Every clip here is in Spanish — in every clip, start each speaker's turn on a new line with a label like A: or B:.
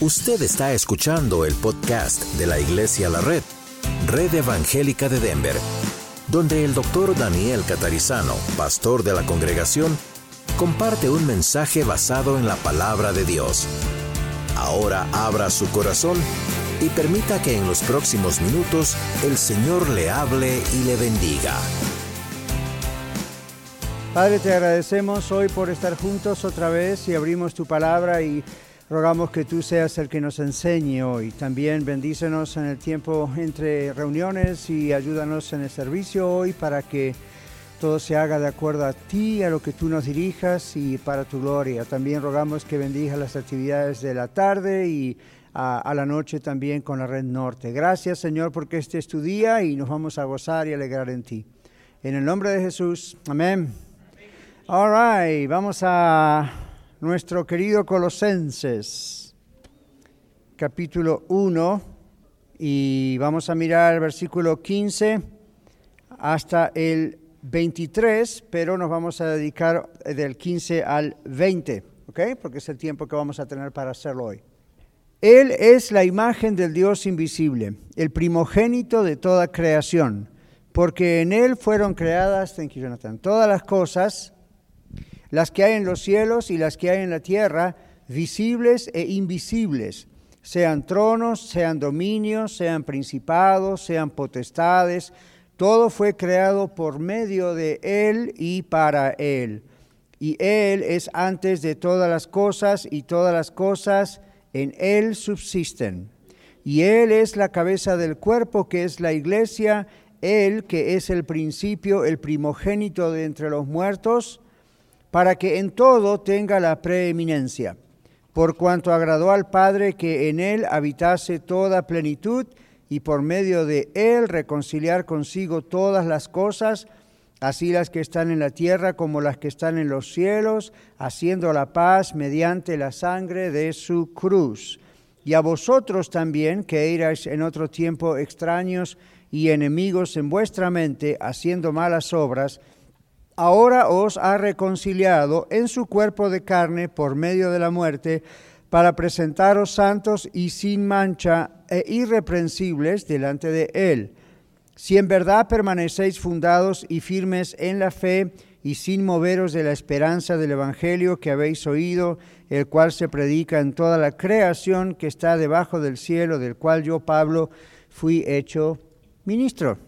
A: Usted está escuchando el podcast de la Iglesia La Red, Red Evangélica de Denver, donde el doctor Daniel Catarizano, pastor de la congregación, comparte un mensaje basado en la palabra de Dios. Ahora abra su corazón y permita que en los próximos minutos el Señor le hable y le bendiga.
B: Padre, te agradecemos hoy por estar juntos otra vez y abrimos tu palabra y rogamos que tú seas el que nos enseñe hoy. También bendícenos en el tiempo entre reuniones y ayúdanos en el servicio hoy para que todo se haga de acuerdo a ti, a lo que tú nos dirijas y para tu gloria. También rogamos que bendiga las actividades de la tarde y a, a, la noche también con la Red Norte. Gracias Señor porque este es tu día y nos vamos a gozar y alegrar en ti. En el nombre de Jesús, amén. All right, vamos a nuestro querido Colosenses, capítulo 1, y vamos a mirar el versículo 15 hasta el 23, pero nos vamos a dedicar del 15 al 20, ¿ok? Porque es el tiempo que vamos a tener para hacerlo hoy. Él es la imagen del Dios invisible, el primogénito de toda creación, porque en Él fueron creadas, thank you Jonathan, todas las cosas, las que hay en los cielos y las que hay en la tierra, visibles e invisibles, sean tronos, sean dominios, sean principados, sean potestades, todo fue creado por medio de Él y para Él. Y Él es antes de todas las cosas y todas las cosas en Él subsisten. Y Él es la cabeza del cuerpo que es la iglesia, Él que es el principio, el primogénito de entre los muertos, para que en todo tenga la preeminencia, por cuanto agradó al Padre que en él habitase toda plenitud y por medio de él reconciliar consigo todas las cosas, así las que están en la tierra como las que están en los cielos, haciendo la paz mediante la sangre de su cruz. Y a vosotros también, que erais en otro tiempo extraños y enemigos en vuestra mente, haciendo malas obras, ahora os ha reconciliado en su cuerpo de carne por medio de la muerte, para presentaros santos y sin mancha e irreprensibles delante de Él. Si en verdad permanecéis fundados y firmes en la fe y sin moveros de la esperanza del Evangelio que habéis oído, el cual se predica en toda la creación que está debajo del cielo, del cual yo, Pablo, fui hecho ministro.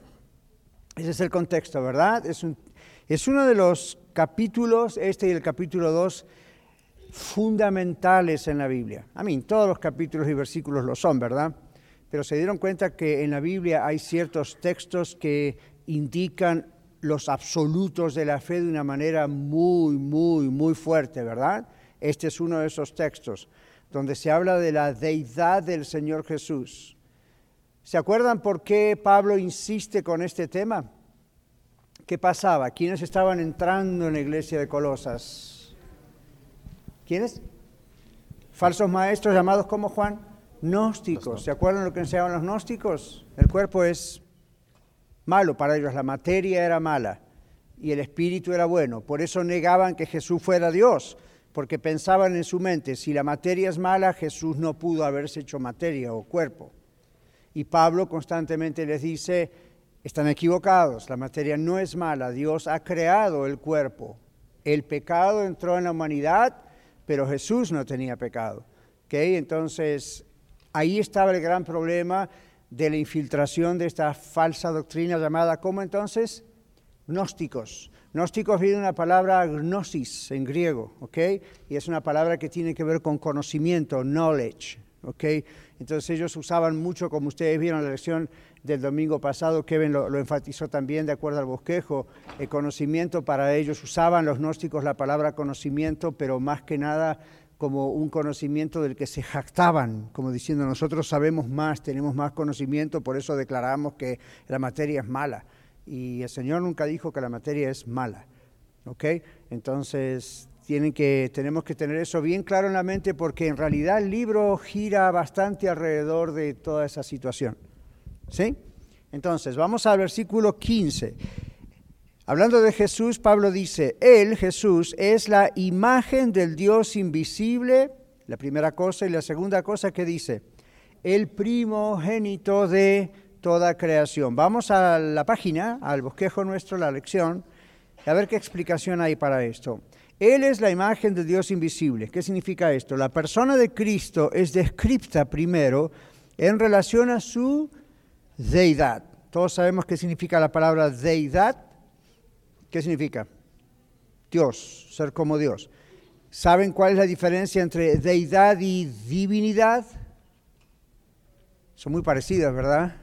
B: Ese es el contexto, ¿verdad? Es un es uno de los capítulos, este y el capítulo 2, fundamentales en la Biblia. A mí, todos los capítulos y versículos lo son, ¿verdad? Pero se dieron cuenta que en la Biblia hay ciertos textos que indican los absolutos de la fe de una manera muy, muy, muy fuerte, ¿verdad? Este es uno de esos textos donde se habla de la deidad del Señor Jesús. ¿Se acuerdan por qué Pablo insiste con este tema? ¿Qué pasaba? ¿Quiénes estaban entrando en la iglesia de Colosas? ¿Quiénes? Falsos maestros llamados como Juan, gnósticos. ¿Se acuerdan lo que enseñaban los gnósticos? El cuerpo es malo para ellos, la materia era mala y el espíritu era bueno. Por eso negaban que Jesús fuera Dios, porque pensaban en su mente, si la materia es mala, Jesús no pudo haberse hecho materia o cuerpo. Y Pablo constantemente les dice, están equivocados, la materia no es mala, Dios ha creado el cuerpo. El pecado entró en la humanidad, pero Jesús no tenía pecado. ¿Okay? Entonces, ahí estaba el gran problema de la infiltración de esta falsa doctrina llamada, ¿cómo entonces? Gnósticos. Gnósticos viene una palabra gnosis en griego, ¿ok? Y es una palabra que tiene que ver con conocimiento, knowledge, ¿ok? Entonces ellos usaban mucho, como ustedes vieron en la lección del domingo pasado, Kevin lo, enfatizó también de acuerdo al bosquejo, el conocimiento para ellos, usaban los gnósticos la palabra conocimiento, pero más que nada como un conocimiento del que se jactaban, como diciendo nosotros sabemos más, tenemos más conocimiento, por eso declaramos que la materia es mala. Y el Señor nunca dijo que la materia es mala. ¿Ok? Entonces tienen que, tenemos que tener eso bien claro en la mente porque en realidad el libro gira bastante alrededor de toda esa situación. ¿Sí? Entonces, vamos al versículo 15. Hablando de Jesús, Pablo dice, Él, Jesús, es la imagen del Dios invisible, la primera cosa. Y la segunda cosa que dice, el primogénito de toda creación. Vamos a la página, al bosquejo nuestro, la lección, a ver qué explicación hay para esto. Él es la imagen de Dios invisible. ¿Qué significa esto? La persona de Cristo es descripta primero en relación a su deidad. Todos sabemos qué significa la palabra deidad. ¿Qué significa? Dios, ser como Dios. ¿Saben cuál es la diferencia entre deidad y divinidad? Son muy parecidas, ¿verdad?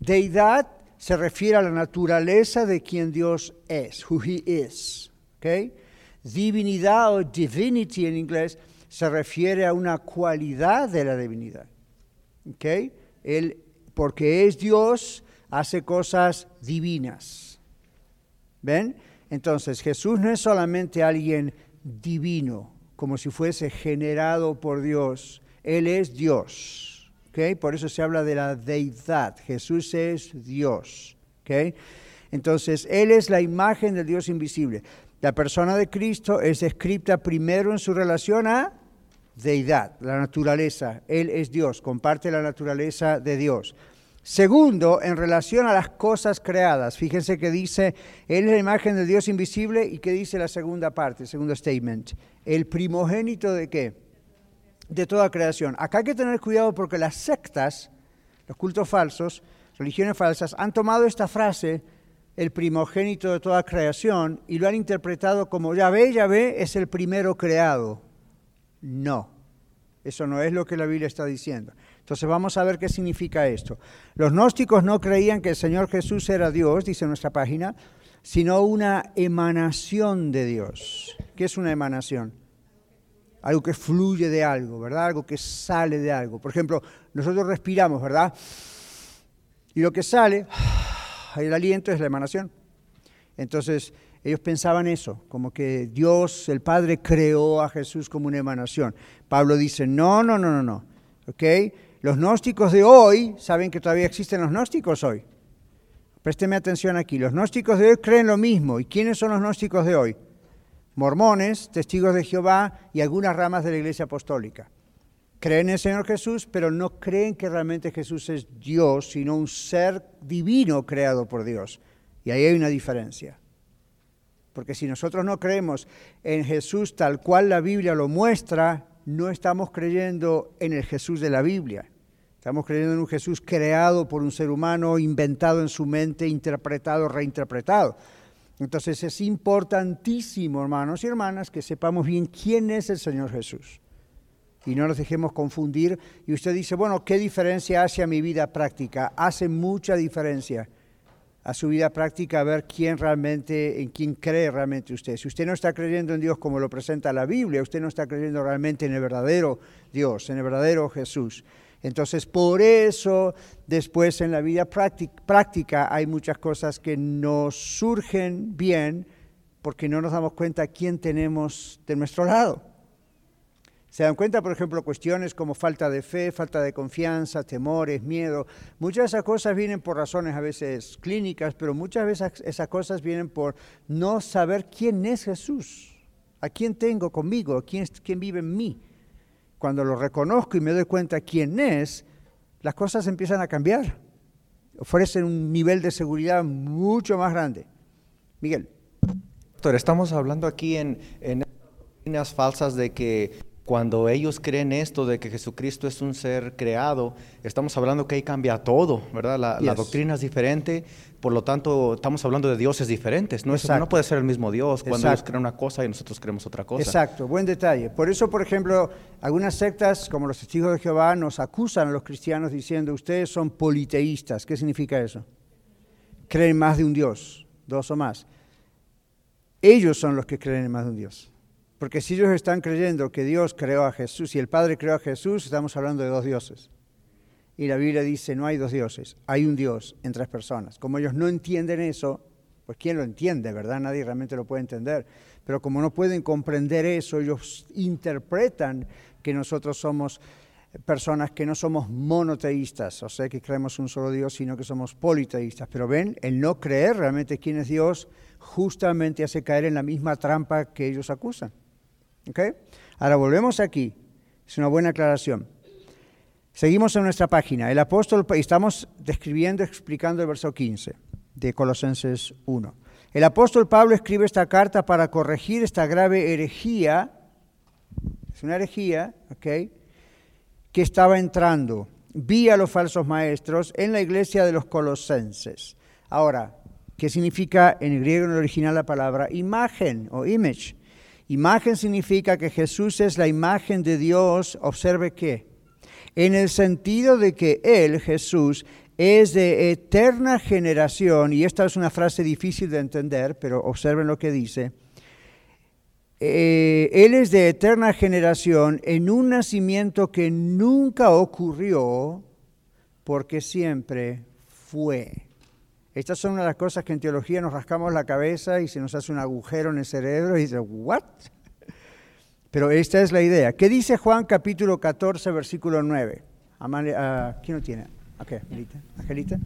B: Deidad se refiere a la naturaleza de quien Dios es, who he is. ¿okay? Divinidad o divinity en inglés se refiere a una cualidad de la divinidad. ¿okay? Él, porque es Dios, hace cosas divinas. ¿Ven? Entonces Jesús no es solamente alguien divino, como si fuese generado por Dios. Él es Dios. Por eso se habla de la deidad. Jesús es Dios. Entonces, Él es la imagen del Dios invisible. La persona de Cristo es descrita primero en su relación a deidad, la naturaleza. Él es Dios, comparte la naturaleza de Dios. Segundo, en relación a las cosas creadas. Fíjense que dice, Él es la imagen del Dios invisible y que dice la segunda parte, el segundo statement. El primogénito de qué? De toda creación. Acá hay que tener cuidado porque las sectas, los cultos falsos, religiones falsas, han tomado esta frase, el primogénito de toda creación, y lo han interpretado como, ya ve, ya ve, es el primero creado. No, eso no es lo que la Biblia está diciendo. Entonces vamos a ver qué significa esto. Los gnósticos no creían que el Señor Jesús era Dios, dice nuestra página, sino una emanación de Dios. ¿Qué es una emanación? Algo que fluye de algo, ¿verdad? Algo que sale de algo. Por ejemplo, nosotros respiramos, ¿verdad? Y lo que sale, el aliento es la emanación. Entonces, ellos pensaban eso, como que Dios, el Padre, creó a Jesús como una emanación. Pablo dice, no, no, no, no, no. ¿Ok? Los gnósticos de hoy, ¿saben que todavía existen los gnósticos hoy? Présteme atención aquí. Los gnósticos de hoy creen lo mismo. ¿Y quiénes son los gnósticos de hoy? Mormones, testigos de Jehová y algunas ramas de la iglesia apostólica. Creen en el Señor Jesús, pero no creen que realmente Jesús es Dios, sino un ser divino creado por Dios. Y ahí hay una diferencia. Porque si nosotros no creemos en Jesús tal cual la Biblia lo muestra, no estamos creyendo en el Jesús de la Biblia. Estamos creyendo en un Jesús creado por un ser humano, inventado en su mente, interpretado, reinterpretado. Entonces es importantísimo, hermanos y hermanas, que sepamos bien quién es el Señor Jesús. Y no nos dejemos confundir. Y usted dice, bueno, ¿qué diferencia hace a mi vida práctica? Hace mucha diferencia a su vida práctica ver quién realmente, en quién cree realmente usted. Si usted no está creyendo en Dios como lo presenta la Biblia, usted no está creyendo realmente en el verdadero Dios, en el verdadero Jesús. Entonces, por eso, después en la vida práctica hay muchas cosas que nos surgen bien porque no nos damos cuenta quién tenemos de nuestro lado. Se dan cuenta, por ejemplo, cuestiones como falta de fe, falta de confianza, temores, miedo. Muchas de esas cosas vienen por razones a veces clínicas, pero muchas veces esas cosas vienen por no saber quién es Jesús, a quién tengo conmigo, quién, quién vive en mí cuando lo reconozco y me doy cuenta quién es, las cosas empiezan a cambiar. Ofrecen un nivel de seguridad mucho más grande. Miguel.
C: Doctor, estamos hablando aquí en, en falsas de que cuando ellos creen esto de que Jesucristo es un ser creado, estamos hablando que ahí cambia todo, ¿verdad? La, doctrina es diferente, por lo tanto estamos hablando de dioses diferentes. No, es, no puede ser el mismo Dios cuando ellos creen una cosa y nosotros creemos otra cosa.
B: Exacto, buen detalle. Por eso, por ejemplo, algunas sectas como los testigos de Jehová nos acusan a los cristianos diciendo, ustedes son politeístas. ¿Qué significa eso? Creen más de un Dios, dos o más. Ellos son los que creen en más de un Dios. Porque si ellos están creyendo que Dios creó a Jesús y el Padre creó a Jesús, estamos hablando de dos dioses. Y la Biblia dice, no hay dos dioses, hay un Dios en tres personas. Como ellos no entienden eso, pues ¿quién lo entiende, verdad? Nadie realmente lo puede entender. Pero como no pueden comprender eso, ellos interpretan que nosotros somos personas que no somos monoteístas, o sea, que creemos un solo Dios, sino que somos politeístas. Pero ven, el no creer realmente quién es Dios justamente hace caer en la misma trampa que ellos acusan. ¿Okay? Ahora volvemos aquí. Es una buena aclaración. Seguimos en nuestra página. El apóstol, estamos describiendo, explicando el verso 15 de Colosenses 1. El apóstol Pablo escribe esta carta para corregir esta grave herejía, es una herejía, ¿ok? Que estaba entrando vía los falsos maestros en la iglesia de los colosenses. Ahora, ¿qué significa en el griego en el original la palabra imagen o image? Imagen significa que Jesús es la imagen de Dios, observe qué, en el sentido de que Él, Jesús, es de eterna generación, y esta es una frase difícil de entender, pero observen lo que dice, eh, Él es de eterna generación en un nacimiento que nunca ocurrió porque siempre fue. Estas son una de las cosas que en teología nos rascamos la cabeza y se nos hace un agujero en el cerebro y dice, ¿what? Pero esta es la idea. ¿Qué dice Juan capítulo 14, versículo 9? Ah, ¿Quién lo tiene? Angelita.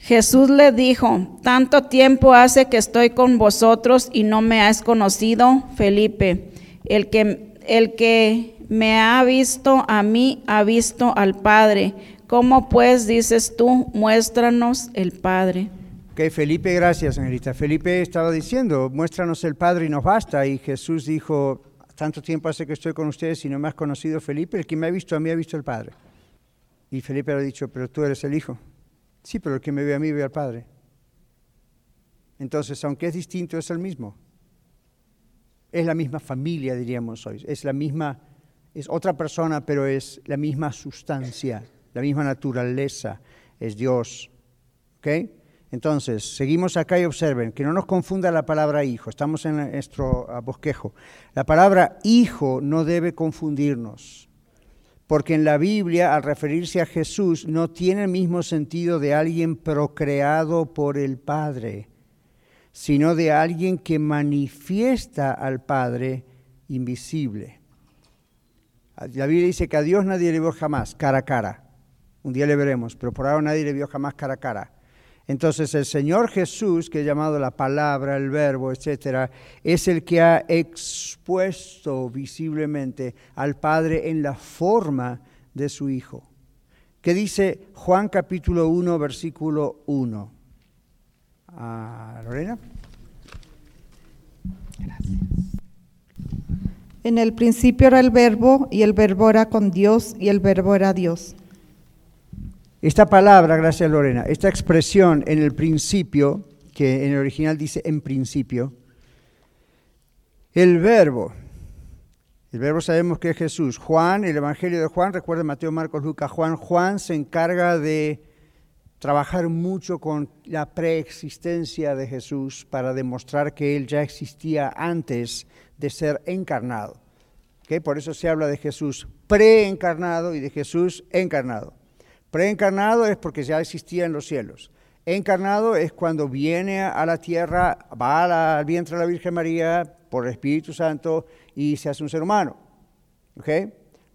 D: Jesús le dijo, tanto tiempo hace que estoy con vosotros y no me has conocido, Felipe. El que, el que me ha visto a mí, ha visto al Padre. ¿Cómo pues dices tú, muéstranos el Padre?
B: Ok, Felipe, gracias, Angelita. Felipe estaba diciendo, muéstranos el Padre y nos basta. Y Jesús dijo, tanto tiempo hace que estoy con ustedes y no me has conocido, Felipe. El que me ha visto a mí, ha visto al Padre. Y Felipe le ha dicho, pero tú eres el Hijo. Sí, pero el que me ve a mí ve al Padre. Entonces, aunque es distinto, es el mismo. Es la misma familia, diríamos hoy. Es la misma, es otra persona, pero es la misma sustancia, la misma naturaleza. Es Dios. ¿Ok? Entonces, seguimos acá y observen, que no nos confunda la palabra hijo, estamos en nuestro bosquejo. La palabra hijo no debe confundirnos porque en la Biblia, al referirse a Jesús, no tiene el mismo sentido de alguien procreado por el Padre, sino de alguien que manifiesta al Padre invisible. La Biblia dice que a Dios nadie le jamás cara a cara. Un día le veremos, pero por ahora nadie le vio jamás cara a cara. Entonces el Señor Jesús, que es llamado la palabra, el verbo, etcétera, es el que ha expuesto visiblemente al Padre en la forma de su Hijo. ¿Qué dice Juan capítulo 1, versículo 1? Ah, Lorena.
E: Gracias. En el principio era el verbo y el verbo era con Dios y el verbo era Dios.
B: Esta palabra, gracias Lorena, esta expresión en el principio, que en el original dice en principio, el verbo, el verbo sabemos que es Jesús. Juan, el Evangelio de Juan, recuerda Mateo, Marcos, Lucas, Juan. Juan se encarga de trabajar mucho con la preexistencia de Jesús para demostrar que Él ya existía antes de ser encarnado. Por eso se habla de Jesús preencarnado y de Jesús encarnado. Preencarnado es porque ya existía en los cielos. Encarnado es cuando viene a la tierra, va al vientre de la Virgen María por el Espíritu Santo y se hace un ser humano.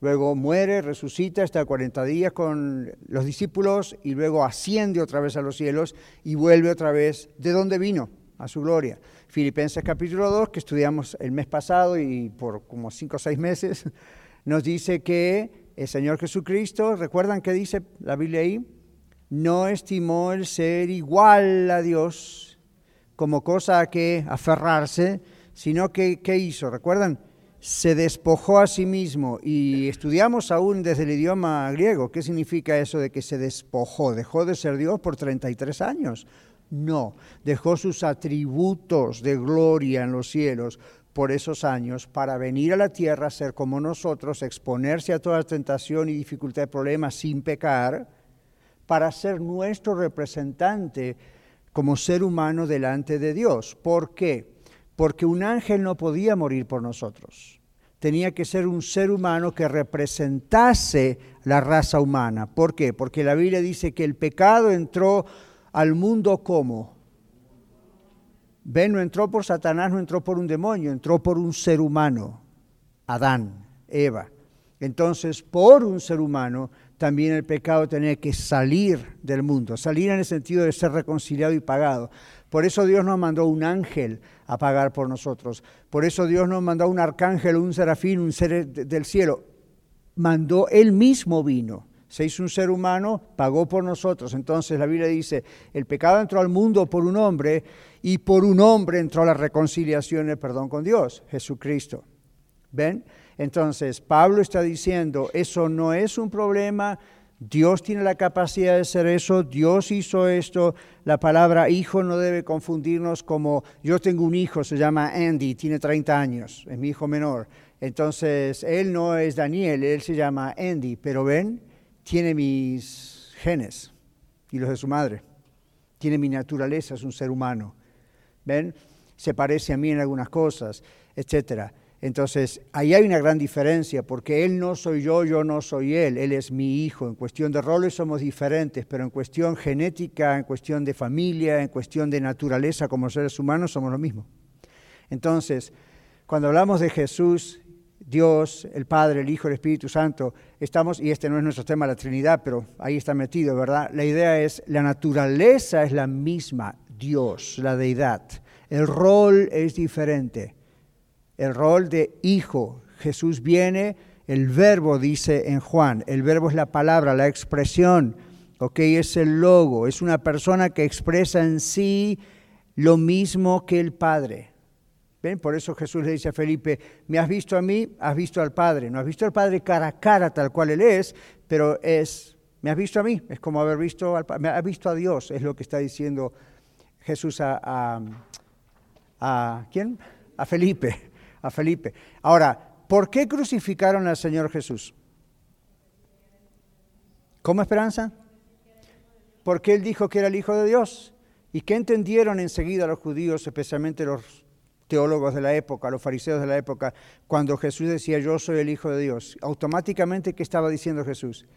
B: Luego muere, resucita, está 40 días con los discípulos y luego asciende otra vez a los cielos y vuelve otra vez de donde vino, a su gloria. Filipenses capítulo 2, que estudiamos el mes pasado y por como 5 o 6 meses, nos dice que el Señor Jesucristo, ¿recuerdan qué dice la Biblia ahí? No estimó el ser igual a Dios como cosa a que aferrarse, sino que, ¿qué hizo? ¿Recuerdan? Se despojó a sí mismo y estudiamos aún desde el idioma griego. ¿Qué significa eso de que se despojó? ¿Dejó de ser Dios por 33 años? No, dejó sus atributos de gloria en los cielos por esos años para venir a la tierra, ser como nosotros, exponerse a toda tentación y dificultad de problemas sin pecar, para ser nuestro representante como ser humano delante de Dios. ¿Por qué? Porque un ángel no podía morir por nosotros. Tenía que ser un ser humano que representase la raza humana. ¿Por qué? Porque la Biblia dice que el pecado entró al mundo como Ven, no entró por Satanás, no entró por un demonio, entró por un ser humano, Adán, Eva. Entonces, por un ser humano también el pecado tenía que salir del mundo, salir en el sentido de ser reconciliado y pagado. Por eso Dios nos mandó un ángel a pagar por nosotros. Por eso Dios nos mandó un arcángel, un serafín, un ser del cielo. Mandó, él mismo vino. Se hizo un ser humano, pagó por nosotros. Entonces la Biblia dice, el pecado entró al mundo por un hombre y por un hombre entró la reconciliación y el perdón con Dios, Jesucristo. ¿Ven? Entonces, Pablo está diciendo, eso no es un problema, Dios tiene la capacidad de hacer eso, Dios hizo esto, la palabra hijo no debe confundirnos como yo tengo un hijo, se llama Andy, tiene 30 años, es mi hijo menor. Entonces, él no es Daniel, él se llama Andy, pero ven, tiene mis genes y los de su madre, tiene mi naturaleza, es un ser humano. ¿Ven? Se parece a mí en algunas cosas, etcétera. Entonces, ahí hay una gran diferencia, porque Él no soy yo, yo no soy Él, Él es mi hijo. En cuestión de roles somos diferentes, pero en cuestión genética, en cuestión de familia, en cuestión de naturaleza como seres humanos somos lo mismo. Entonces, cuando hablamos de Jesús, Dios, el Padre, el Hijo, el Espíritu Santo, estamos, y este no es nuestro tema, la Trinidad, pero ahí está metido, ¿verdad? La idea es, la naturaleza es la misma, Dios, la deidad. El rol es diferente el rol de hijo. Jesús viene, el verbo dice en Juan, el verbo es la palabra, la expresión, ok, es el logo, es una persona que expresa en sí lo mismo que el Padre. ¿Ven? Por eso Jesús le dice a Felipe, me has visto a mí, has visto al Padre. No has visto al Padre cara a cara tal cual Él es, pero es, me has visto a mí, es como haber visto al me has visto a Dios, es lo que está diciendo Jesús a, a, ¿quién? A Felipe a Felipe. Ahora, ¿por qué crucificaron al Señor Jesús? ¿Cómo esperanza? Porque Él dijo que era el Hijo de Dios. ¿Y qué entendieron enseguida los judíos, especialmente los teólogos de la época, los fariseos de la época, cuando Jesús decía yo soy el Hijo de Dios? Automáticamente, ¿qué estaba diciendo Jesús?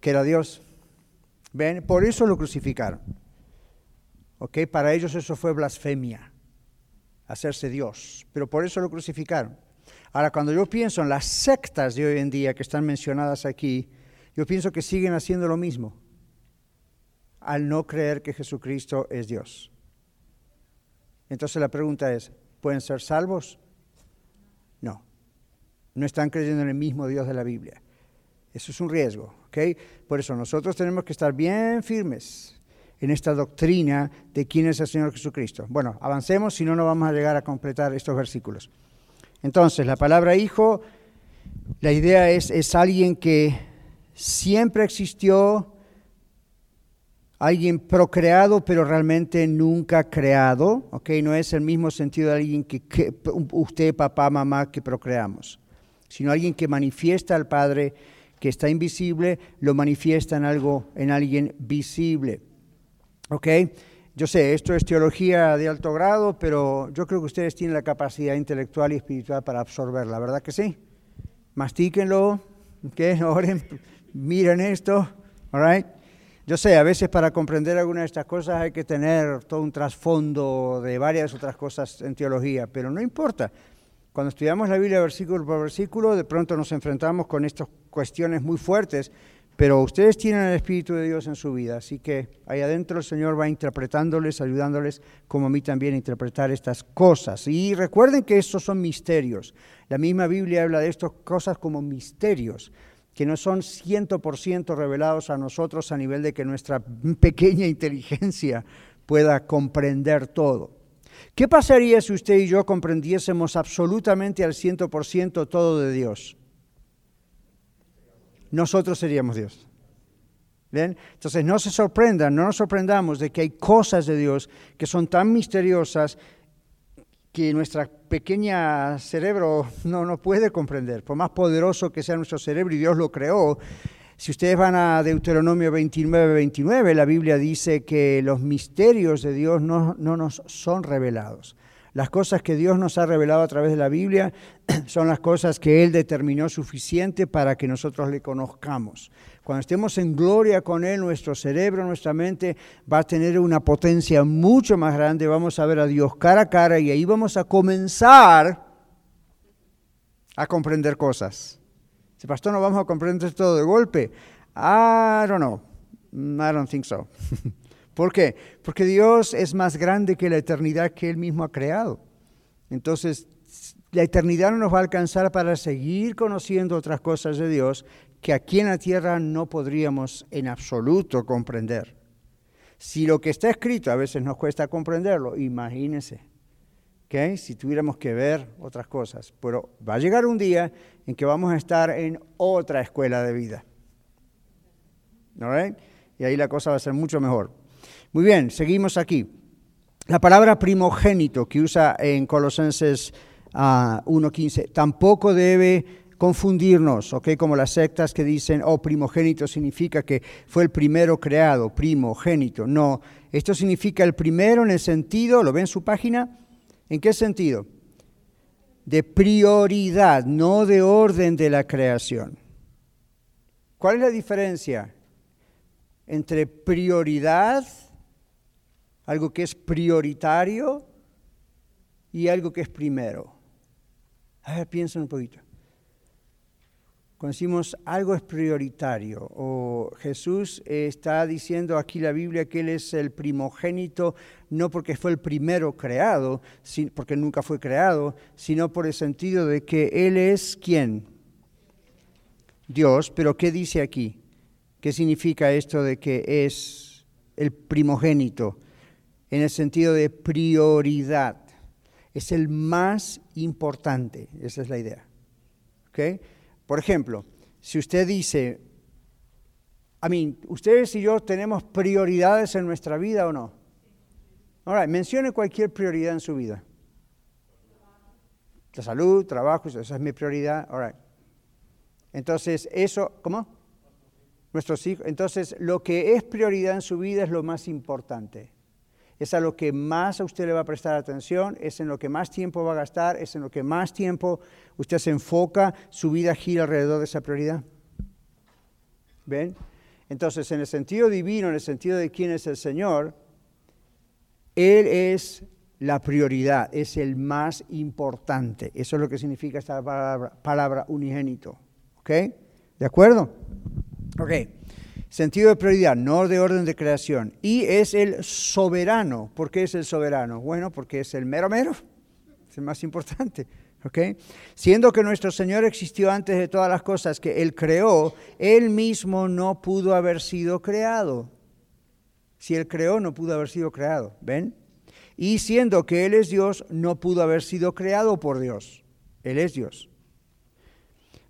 B: Que era Dios. ¿Ven? Por eso lo crucificaron. Para ellos eso fue blasfemia hacerse Dios, pero por eso lo crucificaron. Ahora, cuando yo pienso en las sectas de hoy en día que están mencionadas aquí, yo pienso que siguen haciendo lo mismo al no creer que Jesucristo es Dios. Entonces la pregunta es, ¿pueden ser salvos? No, no están creyendo en el mismo Dios de la Biblia. Eso es un riesgo, ¿ok? Por eso nosotros tenemos que estar bien firmes en esta doctrina de quién es el Señor Jesucristo. Bueno, avancemos, si no, no vamos a llegar a completar estos versículos. Entonces, la palabra hijo, la idea es, es alguien que siempre existió, alguien procreado, pero realmente nunca creado, ¿ok? No es el mismo sentido de alguien que, que usted, papá, mamá, que procreamos, sino alguien que manifiesta al Padre, que está invisible, lo manifiesta en algo, en alguien visible. ¿Ok? Yo sé, esto es teología de alto grado, pero yo creo que ustedes tienen la capacidad intelectual y espiritual para absorberla, ¿verdad que sí? Mastíquenlo, ¿ok? Oren, miren esto, ¿all Yo sé, a veces para comprender alguna de estas cosas hay que tener todo un trasfondo de varias otras cosas en teología, pero no importa. Cuando estudiamos la Biblia versículo por versículo, de pronto nos enfrentamos con estas cuestiones muy fuertes pero ustedes tienen el Espíritu de Dios en su vida, así que ahí adentro el Señor va interpretándoles, ayudándoles, como a mí también, a interpretar estas cosas. Y recuerden que estos son misterios. La misma Biblia habla de estas cosas como misterios, que no son 100% revelados a nosotros a nivel de que nuestra pequeña inteligencia pueda comprender todo. ¿Qué pasaría si usted y yo comprendiésemos absolutamente al 100% todo de Dios? Nosotros seríamos Dios. Entonces no se sorprendan, no nos sorprendamos de que hay cosas de Dios que son tan misteriosas que nuestra pequeña cerebro no, no puede comprender. Por más poderoso que sea nuestro cerebro y Dios lo creó, si ustedes van a Deuteronomio 29, 29, la Biblia dice que los misterios de Dios no, no nos son revelados. Las cosas que Dios nos ha revelado a través de la Biblia son las cosas que Él determinó suficiente para que nosotros le conozcamos. Cuando estemos en gloria con Él, nuestro cerebro, nuestra mente va a tener una potencia mucho más grande. Vamos a ver a Dios cara a cara y ahí vamos a comenzar a comprender cosas. Si pastor no vamos a comprender todo de golpe. I don't know. I don't think so. ¿Por qué? Porque Dios es más grande que la eternidad que Él mismo ha creado. Entonces, la eternidad no nos va a alcanzar para seguir conociendo otras cosas de Dios que aquí en la tierra no podríamos en absoluto comprender. Si lo que está escrito a veces nos cuesta comprenderlo, imagínense, ¿okay? si tuviéramos que ver otras cosas. Pero va a llegar un día en que vamos a estar en otra escuela de vida. Y ahí la cosa va a ser mucho mejor. Muy bien, seguimos aquí. La palabra primogénito que usa en Colosenses 1.15 ah, tampoco debe confundirnos, ¿ok? Como las sectas que dicen, oh, primogénito significa que fue el primero creado, primogénito. No, esto significa el primero en el sentido, ¿lo ven en su página? ¿En qué sentido? De prioridad, no de orden de la creación. ¿Cuál es la diferencia entre prioridad, algo que es prioritario, y algo que es primero? A ver, piensen un poquito. Cuando decimos algo es prioritario, o Jesús está diciendo aquí la Biblia que Él es el primogénito, no porque fue el primero creado, porque nunca fue creado, sino por el sentido de que Él es quién? Dios, pero ¿qué dice aquí? ¿Qué significa esto de que es el primogénito? En el sentido de prioridad. Es el más importante, esa es la idea. ¿Okay? Por ejemplo, si usted dice, a mí, ustedes y yo tenemos prioridades en nuestra vida o no. Ahora, mencione cualquier prioridad en su vida. La salud, trabajo, esa es mi prioridad. Entonces, eso, ¿cómo? Nuestros hijos. Entonces, lo que es prioridad en su vida es lo más importante es a lo que más a usted le va a prestar atención, es en lo que más tiempo va a gastar, es en lo que más tiempo usted se enfoca, su vida gira alrededor de esa prioridad. ¿Ven? Entonces, en el sentido divino, en el sentido de quién es el Señor, Él es la prioridad, es el más importante. Eso es lo que significa esta palabra, unigénito. ¿Ok? ¿De acuerdo? Ok. Sentido de prioridad, no de orden de creación. Y es el soberano. ¿Por qué es el soberano? Bueno, porque es el mero mero. Es el más importante. Siendo que nuestro Señor existió antes de todas las cosas que Él creó, Él mismo no pudo haber sido creado. Si Él creó, no pudo haber sido creado. ¿Ven? Y siendo que Él es Dios, no pudo haber sido creado por Dios. Él es Dios.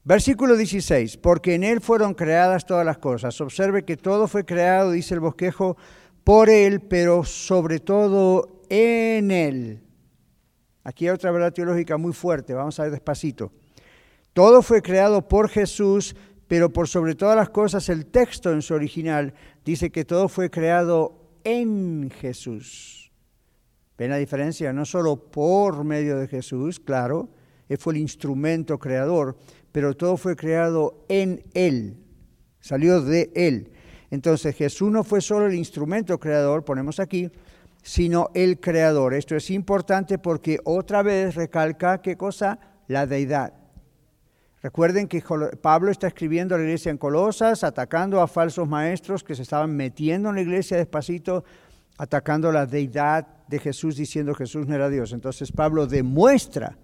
B: Versículo 16, porque en Él fueron creadas todas las cosas. Observe que todo fue creado, dice el bosquejo, por Él, pero sobre todo en Él. Aquí hay otra verdad teológica muy fuerte, vamos a ver despacito. Todo fue creado por Jesús, pero por sobre todas las cosas el texto en su original dice que todo fue creado en Jesús. ¿Ven la diferencia? No solo por medio de Jesús, claro, Él fue el instrumento creador, pero todo fue creado en Él, salió de Él. Entonces Jesús no fue solo el instrumento creador, ponemos aquí, sino el creador. Esto es importante porque otra vez recalca qué cosa? La deidad. Recuerden que Pablo está escribiendo a la iglesia en Colosas, atacando a falsos maestros que se estaban metiendo en la iglesia despacito, atacando la deidad de Jesús, diciendo Jesús no era Dios. Entonces Pablo demuestra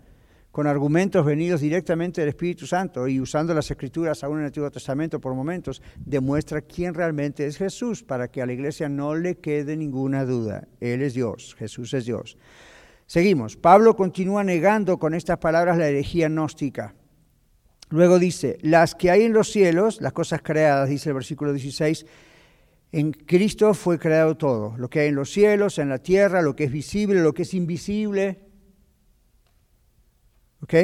B: con argumentos venidos directamente del Espíritu Santo y usando las escrituras aún en el Antiguo Testamento por momentos, demuestra quién realmente es Jesús para que a la iglesia no le quede ninguna duda. Él es Dios, Jesús es Dios. Seguimos. Pablo continúa negando con estas palabras la herejía gnóstica. Luego dice, las que hay en los cielos, las cosas creadas, dice el versículo 16, en Cristo fue creado todo, lo que hay en los cielos, en la tierra, lo que es visible, lo que es invisible, ¿Ok?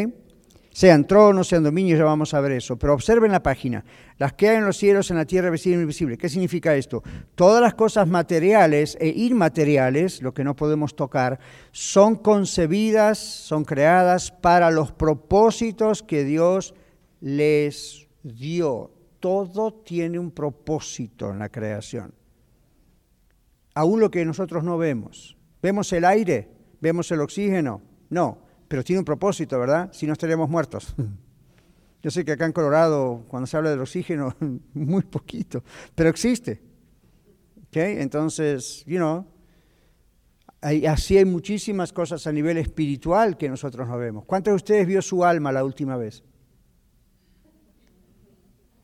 B: Sean tronos, sean dominios, ya vamos a ver eso. Pero observen la página. Las que hay en los cielos, en la tierra, visible e invisible. ¿Qué significa esto? Todas las cosas materiales e inmateriales, lo que no podemos tocar, son concebidas, son creadas para los propósitos que Dios les dio. Todo tiene un propósito en la creación. Aún lo que nosotros no vemos. ¿Vemos el aire? ¿Vemos el oxígeno? No pero tiene un propósito, ¿verdad? Si no estaríamos muertos. Yo sé que acá en Colorado, cuando se habla del oxígeno, muy poquito, pero existe. ¿Okay? Entonces, you know, así hay muchísimas cosas a nivel espiritual que nosotros no vemos. ¿Cuántos de ustedes vio su alma la última vez?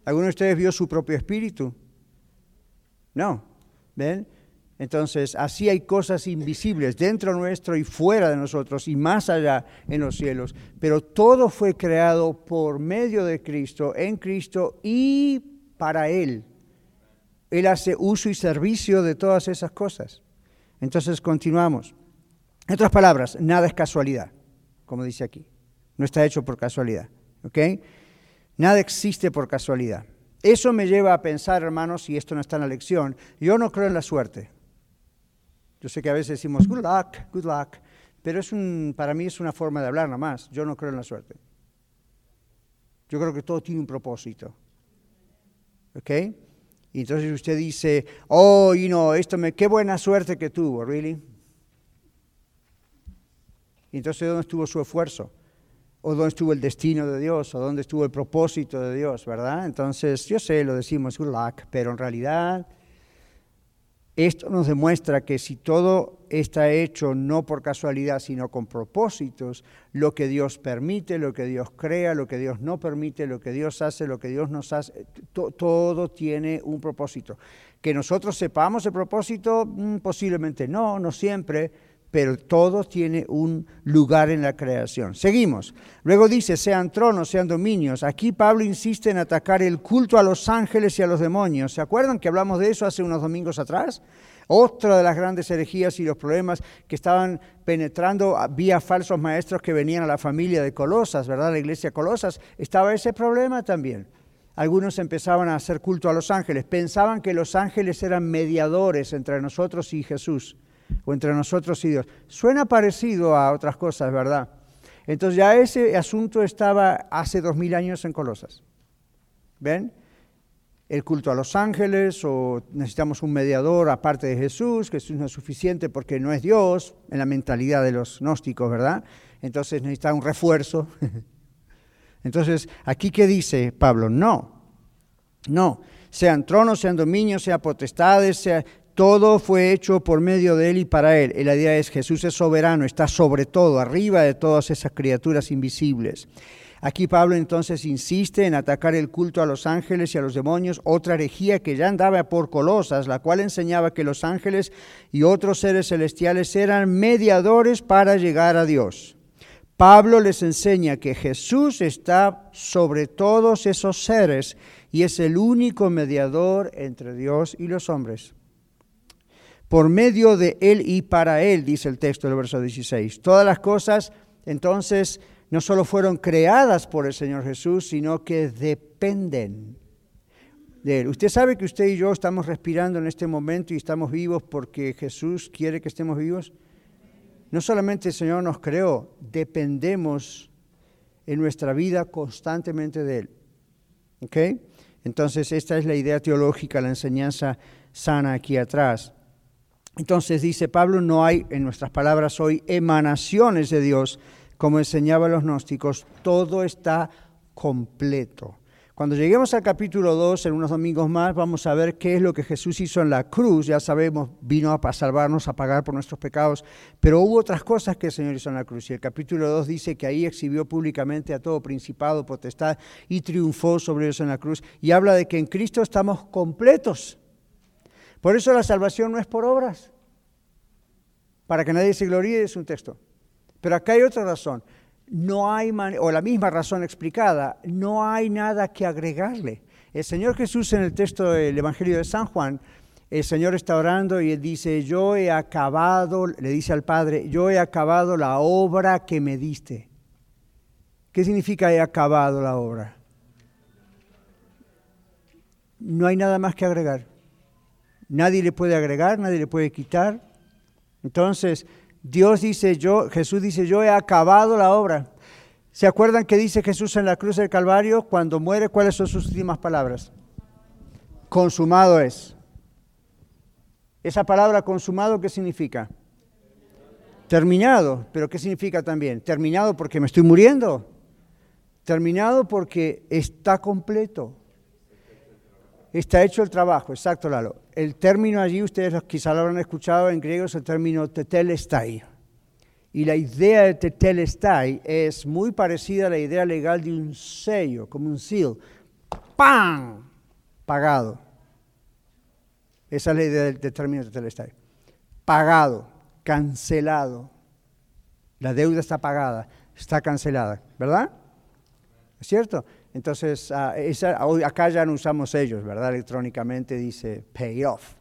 B: ¿Alguno de ustedes vio su propio espíritu? No. ¿Ven? Entonces, así hay cosas invisibles dentro nuestro y fuera de nosotros y más allá en los cielos. Pero todo fue creado por medio de Cristo, en Cristo y para Él. Él hace uso y servicio de todas esas cosas. Entonces, continuamos. En otras palabras, nada es casualidad, como dice aquí. No está hecho por casualidad. ¿Ok? Nada existe por casualidad. Eso me lleva a pensar, hermanos, y esto no está en la lección, yo no creo en la suerte. Yo sé que a veces decimos good luck, good luck, pero es un, para mí es una forma de hablar nomás. Yo no creo en la suerte. Yo creo que todo tiene un propósito. ¿Ok? Y entonces usted dice, oh, you know, esto me, qué buena suerte que tuvo, ¿really? Y entonces, ¿dónde estuvo su esfuerzo? ¿O dónde estuvo el destino de Dios? ¿O dónde estuvo el propósito de Dios, verdad? Entonces, yo sé, lo decimos good luck, pero en realidad esto nos demuestra que si todo está hecho no por casualidad, sino con propósitos, lo que Dios permite, lo que Dios crea, lo que Dios no permite, lo que Dios hace, lo que Dios nos hace, todo tiene un propósito. Que nosotros sepamos el propósito, mm, posiblemente no, no siempre, pero todo tiene un lugar en la creación. Seguimos. Luego dice, sean tronos, sean dominios. Aquí Pablo insiste en atacar el culto a los ángeles y a los demonios. ¿Se acuerdan que hablamos de eso hace unos domingos atrás? Otra de las grandes herejías y los problemas que estaban penetrando vía falsos maestros que venían a la familia de Colosas, ¿verdad? La iglesia de Colosas. Estaba ese problema también. Algunos empezaban a hacer culto a los ángeles. Pensaban que los ángeles eran mediadores entre nosotros y Jesús o entre nosotros y Dios. Suena parecido a otras cosas, ¿verdad? Entonces ya ese asunto estaba hace dos mil años en Colosas. ¿Ven? El culto a los ángeles o necesitamos un mediador aparte de Jesús, que Jesús no es suficiente porque no es Dios, en la mentalidad de los gnósticos, ¿verdad? Entonces necesita un refuerzo. Entonces, aquí qué dice Pablo? No, no, sean tronos, sean dominios, sean potestades, sea, todo fue hecho por medio de Él y para Él. Y la idea es Jesús es soberano, está sobre todo, arriba de todas esas criaturas invisibles. Aquí Pablo entonces insiste en atacar el culto a los ángeles y a los demonios, otra herejía que ya andaba por Colosas, la cual enseñaba que los ángeles y otros seres celestiales eran mediadores para llegar a Dios. Pablo les enseña que Jesús está sobre todos esos seres y es el único mediador entre Dios y los hombres por medio de Él y para Él, dice el texto del verso 16. Todas las cosas entonces no solo fueron creadas por el Señor Jesús, sino que dependen de Él. Usted sabe que usted y yo estamos respirando en este momento y estamos vivos porque Jesús quiere que estemos vivos. No solamente el Señor nos creó, dependemos en nuestra vida constantemente de Él. ¿Ok? Entonces, esta es la idea teológica, la enseñanza sana aquí atrás. Entonces dice Pablo, no hay en nuestras palabras hoy emanaciones de Dios, como enseñaban los gnósticos, todo está completo. Cuando lleguemos al capítulo 2, en unos domingos más, vamos a ver qué es lo que Jesús hizo en la cruz. Ya sabemos, vino a salvarnos, a pagar por nuestros pecados, pero hubo otras cosas que el Señor hizo en la cruz. Y el capítulo 2 dice que ahí exhibió públicamente a todo principado, potestad y triunfó sobre ellos en la cruz. Y habla de que en Cristo estamos completos. Por eso la salvación no es por obras, para que nadie se gloríe es un texto. Pero acá hay otra razón. No hay, o la misma razón explicada, no hay nada que agregarle. El Señor Jesús en el texto del Evangelio de San Juan, el Señor está orando y él dice, yo he acabado, le dice al Padre, yo he acabado la obra que me diste. ¿Qué significa he acabado la obra? No hay nada más que agregar. Nadie le puede agregar, nadie le puede quitar. Entonces, Dios dice, yo, Jesús dice, yo he acabado la obra. ¿Se acuerdan que dice Jesús en la cruz del Calvario? Cuando muere, ¿cuáles son sus últimas palabras? Consumado es. Esa palabra consumado, ¿qué significa? Terminado. ¿Pero qué significa también? Terminado porque me estoy muriendo. Terminado porque está completo. Está hecho el trabajo, exacto, Lalo. El término allí, ustedes quizá lo habrán escuchado en griego, es el término tetelestai. Y la idea de tetelestai es muy parecida a la idea legal de un sello, como un seal. ¡Pam! Pagado. Esa es la idea del, del término tetelestai. Pagado, cancelado. La deuda está pagada, está cancelada, ¿verdad? ¿Es cierto? Entonces, ah, acá ya no usamos ellos, ¿verdad? Electrónicamente dice pay off.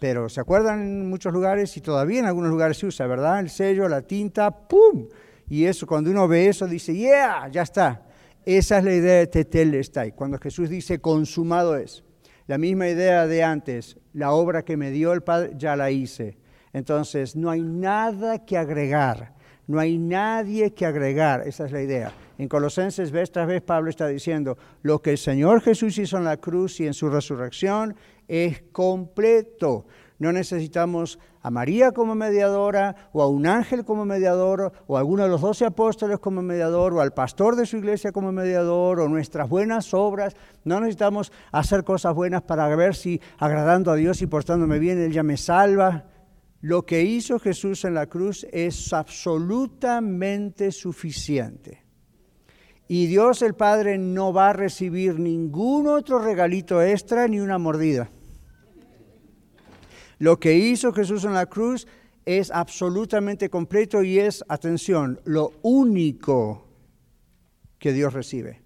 B: Pero ¿se acuerdan en muchos lugares y todavía en algunos lugares se usa, ¿verdad? El sello, la tinta, ¡pum! Y eso, cuando uno ve eso, dice, yeah, ya está. Esa es la idea de Tetel Estai. Cuando Jesús dice, consumado es. La misma idea de antes, la obra que me dio el Padre, ya la hice. Entonces, no hay nada que agregar. No hay nadie que agregar, esa es la idea. En Colosenses tras vez Pablo está diciendo, lo que el Señor Jesús hizo en la cruz y en su resurrección es completo. No necesitamos a María como mediadora, o a un ángel como mediador, o a alguno de los doce apóstoles como mediador, o al pastor de su iglesia como mediador, o nuestras buenas obras. No necesitamos hacer cosas buenas para ver si agradando a Dios y portándome bien, Él ya me salva. Lo que hizo Jesús en la cruz es absolutamente suficiente. Y Dios el Padre no va a recibir ningún otro regalito extra ni una mordida. Lo que hizo Jesús en la cruz es absolutamente completo y es, atención, lo único que Dios recibe.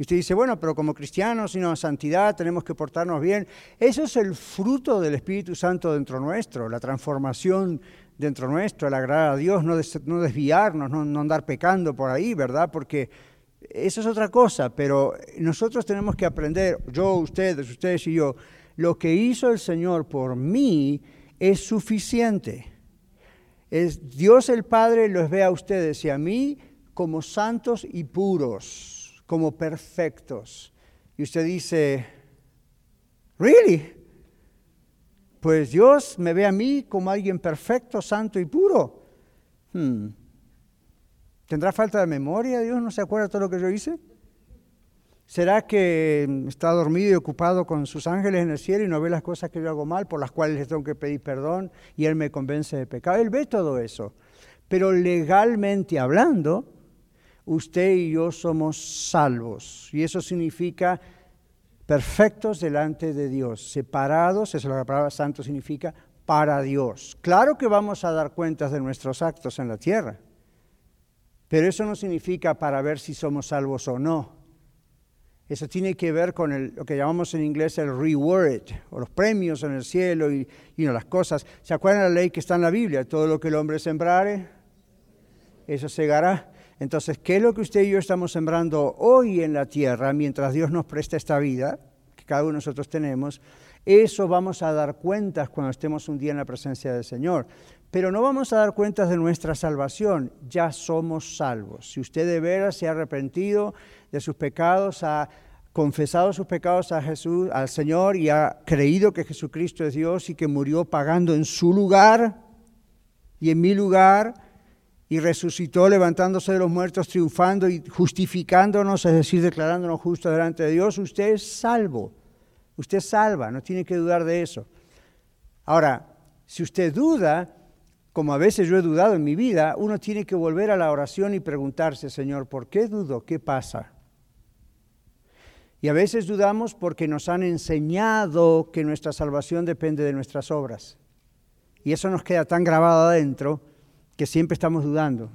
B: Y usted dice, bueno, pero como cristianos, sino santidad, tenemos que portarnos bien. Eso es el fruto del Espíritu Santo dentro nuestro, la transformación dentro nuestro, el agradar a Dios, no, desviarnos, no, andar pecando por ahí, ¿verdad? Porque eso es otra cosa, pero nosotros tenemos que aprender, yo, ustedes, ustedes y yo, lo que hizo el Señor por mí es suficiente. Es, Dios el Padre los ve a ustedes y a mí como santos y puros como perfectos. Y usted dice, ¿really? Pues Dios me ve a mí como alguien perfecto, santo y puro. Hmm. ¿Tendrá falta de memoria? ¿Dios no se acuerda de todo lo que yo hice? ¿Será que está dormido y ocupado con sus ángeles en el cielo y no ve las cosas que yo hago mal, por las cuales le tengo que pedir perdón y Él me convence de pecado? Él ve todo eso. Pero legalmente hablando, usted y yo somos salvos. Y eso significa perfectos delante de Dios, separados, eso es lo que la palabra santo significa, para Dios. Claro que vamos a dar cuentas de nuestros actos en la tierra, pero eso no significa para ver si somos salvos o no. Eso tiene que ver con lo que llamamos en inglés el reward, o los premios en el cielo y, y las cosas. ¿Se acuerdan la ley que está en la Biblia? Todo lo que el hombre sembrare, eso segará. Entonces, ¿qué es lo que usted y yo estamos sembrando hoy en la tierra mientras Dios nos presta esta vida, que cada uno de nosotros tenemos? Eso vamos a dar cuentas cuando estemos un día en la presencia del Señor. Pero no vamos a dar cuentas de nuestra salvación, ya somos salvos. Si usted de veras se ha arrepentido de sus pecados, ha confesado sus pecados a Jesús, al Señor y ha creído que Jesucristo es Dios y que murió pagando en su lugar y en mi lugar, y resucitó levantándose de los muertos, triunfando y justificándonos, es decir, declarándonos justos delante de Dios, usted es salvo. Usted salva, no tiene que dudar de eso. Ahora, si usted duda, como a veces yo he dudado en mi vida, uno tiene que volver a la oración y preguntarse, Señor, ¿por qué dudo? ¿Qué pasa? Y a veces dudamos porque nos han enseñado que nuestra salvación depende de nuestras obras. Y eso nos queda tan grabado adentro que siempre estamos dudando.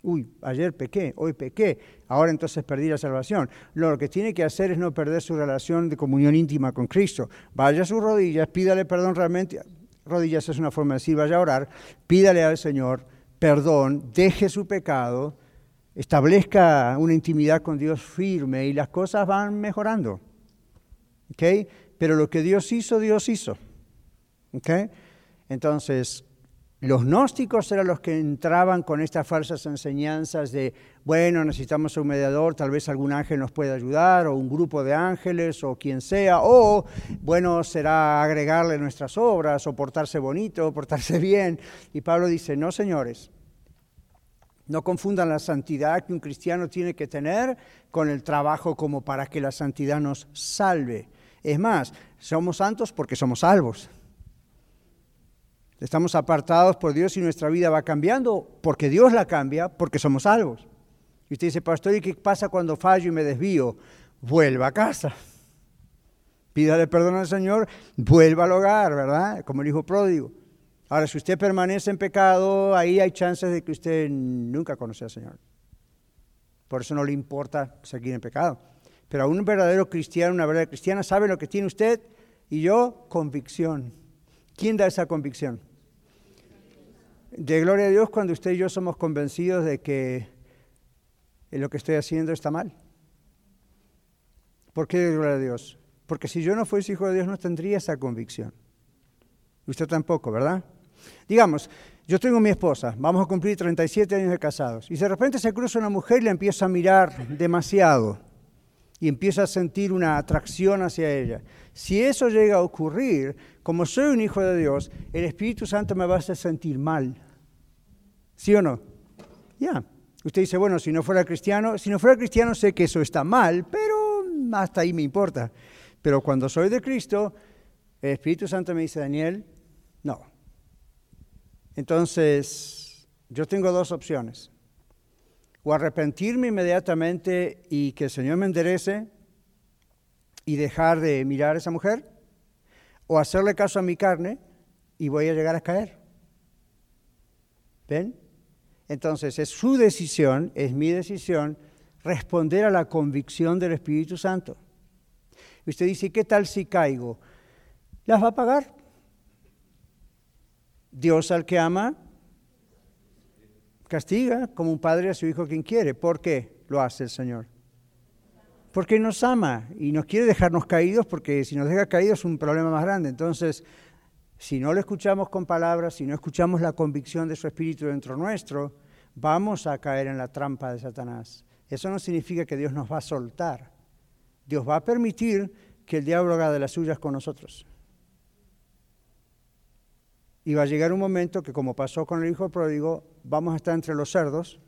B: Uy, ayer pequé, hoy pequé, ahora entonces perdí la salvación. Lo que tiene que hacer es no perder su relación de comunión íntima con Cristo. Vaya a sus rodillas, pídale perdón realmente. Rodillas es una forma de decir, vaya a orar, pídale al Señor perdón, deje su pecado, establezca una intimidad con Dios firme y las cosas van mejorando. ¿Ok? Pero lo que Dios hizo, Dios hizo. ¿Ok? Entonces, los gnósticos eran los que entraban con estas falsas enseñanzas de, bueno, necesitamos un mediador, tal vez algún ángel nos pueda ayudar, o un grupo de ángeles, o quien sea, o, bueno, será agregarle nuestras obras, o portarse bonito, o portarse bien. Y Pablo dice, no, señores, No confundan la santidad que un cristiano tiene que tener con el trabajo como para que la santidad nos salve. Es más, somos santos porque somos salvos. Estamos apartados por Dios y nuestra vida va cambiando porque Dios la cambia, porque somos salvos. Y usted dice, pastor, ¿y qué pasa cuando fallo y me desvío? Vuelva a casa. Pídale perdón al Señor, vuelva al hogar, ¿verdad? Como el hijo pródigo. Ahora, si usted permanece en pecado, ahí hay chances de que usted nunca conoce al Señor. Por eso no le importa seguir en pecado. Pero a un verdadero cristiano, una verdadera cristiana, sabe lo que tiene usted y yo, convicción. ¿Quién da esa convicción? De gloria a Dios cuando usted y yo somos convencidos de que lo que estoy haciendo está mal. ¿Por qué de gloria a Dios? Porque si yo no fuese hijo de Dios no tendría esa convicción. Usted tampoco, ¿verdad? Digamos, yo tengo mi esposa, vamos a cumplir 37 años de casados, y de repente se cruza una mujer y la empiezo a mirar demasiado y empiezo a sentir una atracción hacia ella. Si eso llega a ocurrir, como soy un hijo de Dios, el Espíritu Santo me va a hacer sentir mal. ¿Sí o no? Ya. Usted dice, bueno, si no fuera cristiano, si no fuera cristiano sé que eso está mal, pero hasta ahí me importa. Pero cuando soy de Cristo, el Espíritu Santo me dice, Daniel, no. Entonces, yo tengo dos opciones. O arrepentirme inmediatamente y que el Señor me enderece y dejar de mirar a esa mujer, o hacerle caso a mi carne y voy a llegar a caer. ¿Ven? Entonces es su decisión, es mi decisión, responder a la convicción del Espíritu Santo. Y usted dice, ¿qué tal si caigo? Las va a pagar. Dios al que ama, castiga como un padre a su hijo quien quiere. ¿Por qué lo hace el Señor? Porque nos ama y nos quiere dejarnos caídos, porque si nos deja caídos es un problema más grande. Entonces, si no lo escuchamos con palabras, si no escuchamos la convicción de su espíritu dentro nuestro, vamos a caer en la trampa de Satanás. Eso no significa que Dios nos va a soltar. Dios va a permitir que el diablo haga de las suyas con nosotros. Y va a llegar un momento que, como pasó con el hijo pródigo, vamos a estar entre los cerdos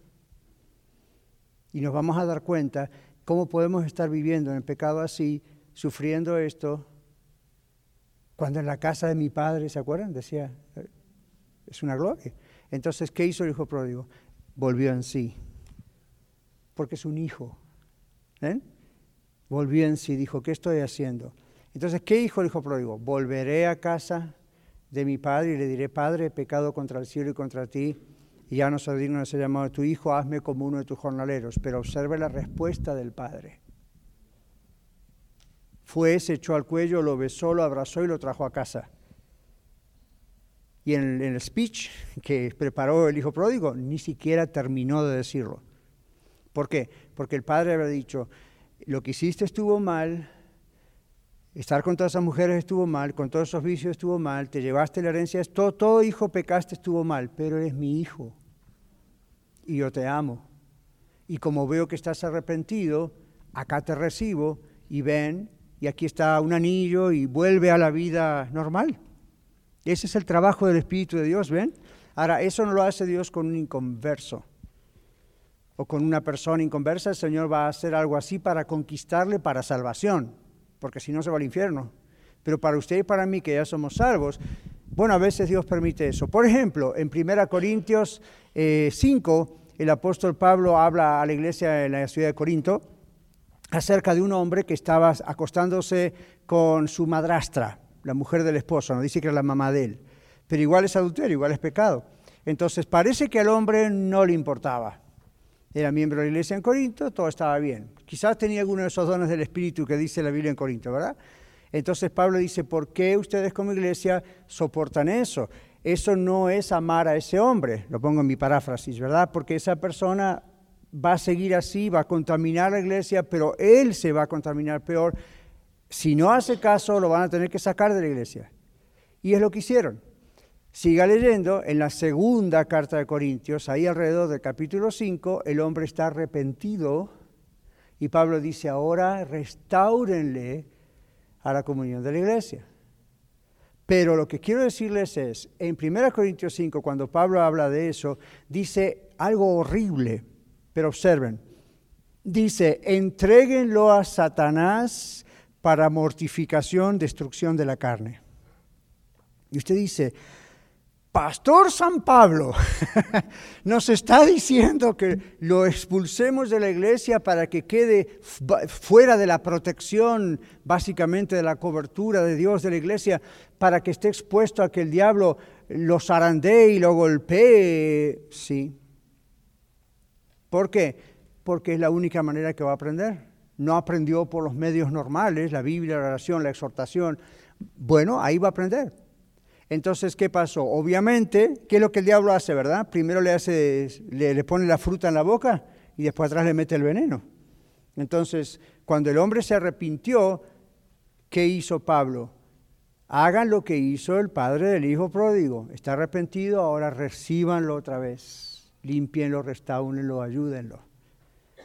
B: y nos vamos a dar cuenta cómo podemos estar viviendo en el pecado así, sufriendo esto, cuando en la casa de mi padre, ¿se acuerdan? Decía, es una gloria. Entonces, ¿qué hizo el hijo pródigo? Volvió en sí, porque es un hijo. ¿eh? Volvió en sí, dijo, ¿qué estoy haciendo? Entonces, ¿qué dijo el hijo pródigo? Volveré a casa de mi padre y le diré, Padre, he pecado contra el cielo y contra ti, y ya no soy digno de ser llamado tu hijo, hazme como uno de tus jornaleros. Pero observe la respuesta del padre. Fue, se echó al cuello, lo besó, lo abrazó y lo trajo a casa. Y en, el speech que preparó el hijo pródigo, ni siquiera terminó de decirlo. ¿Por qué? Porque el padre había dicho, lo que hiciste estuvo mal, estar con todas esas mujeres estuvo mal, con todos esos vicios estuvo mal, te llevaste la herencia, todo, todo hijo pecaste estuvo mal, pero eres mi hijo y yo te amo. Y como veo que estás arrepentido, acá te recibo y ven y aquí está un anillo y vuelve a la vida normal. Ese es el trabajo del Espíritu de Dios, ¿ven? Ahora, eso no lo hace Dios con un inconverso o con una persona inconversa. El Señor va a hacer algo así para conquistarle para salvación, porque si no se va al infierno. Pero para usted y para mí, que ya somos salvos, bueno, a veces Dios permite eso. Por ejemplo, en 1 Corintios 5, eh, el apóstol Pablo habla a la iglesia en la ciudad de Corinto acerca de un hombre que estaba acostándose con su madrastra, la mujer del esposo, no dice que era la mamá de él, pero igual es adulterio, igual es pecado. Entonces parece que al hombre no le importaba. Era miembro de la iglesia en Corinto, todo estaba bien. Quizás tenía alguno de esos dones del Espíritu que dice la Biblia en Corinto, ¿verdad? Entonces Pablo dice, ¿por qué ustedes como iglesia soportan eso? Eso no es amar a ese hombre, lo pongo en mi paráfrasis, ¿verdad? Porque esa persona va a seguir así, va a contaminar la iglesia, pero él se va a contaminar peor. Si no hace caso, lo van a tener que sacar de la iglesia. Y es lo que hicieron. Siga leyendo, en la segunda carta de Corintios, ahí alrededor del capítulo 5, el hombre está arrepentido y Pablo dice, ahora restáurenle a la comunión de la iglesia. Pero lo que quiero decirles es, en 1 Corintios 5, cuando Pablo habla de eso, dice, algo horrible, pero observen, dice, entréguenlo a Satanás para mortificación, destrucción de la carne. Y usted dice, Pastor San Pablo nos está diciendo que lo expulsemos de la iglesia para que quede fuera de la protección, básicamente de la cobertura de Dios de la iglesia, para que esté expuesto a que el diablo lo zarandee y lo golpee. Sí. ¿Por qué? Porque es la única manera que va a aprender. No aprendió por los medios normales, la Biblia, la oración, la exhortación. Bueno, ahí va a aprender. Entonces, ¿qué pasó? Obviamente, ¿qué es lo que el diablo hace, verdad? Primero le, hace, le, pone la fruta en la boca y después atrás le mete el veneno. Entonces, cuando el hombre se arrepintió, ¿qué hizo Pablo? Hagan lo que hizo el padre del hijo pródigo. Está arrepentido, ahora recíbanlo otra vez. Límpienlo, restáunenlo, ayúdenlo.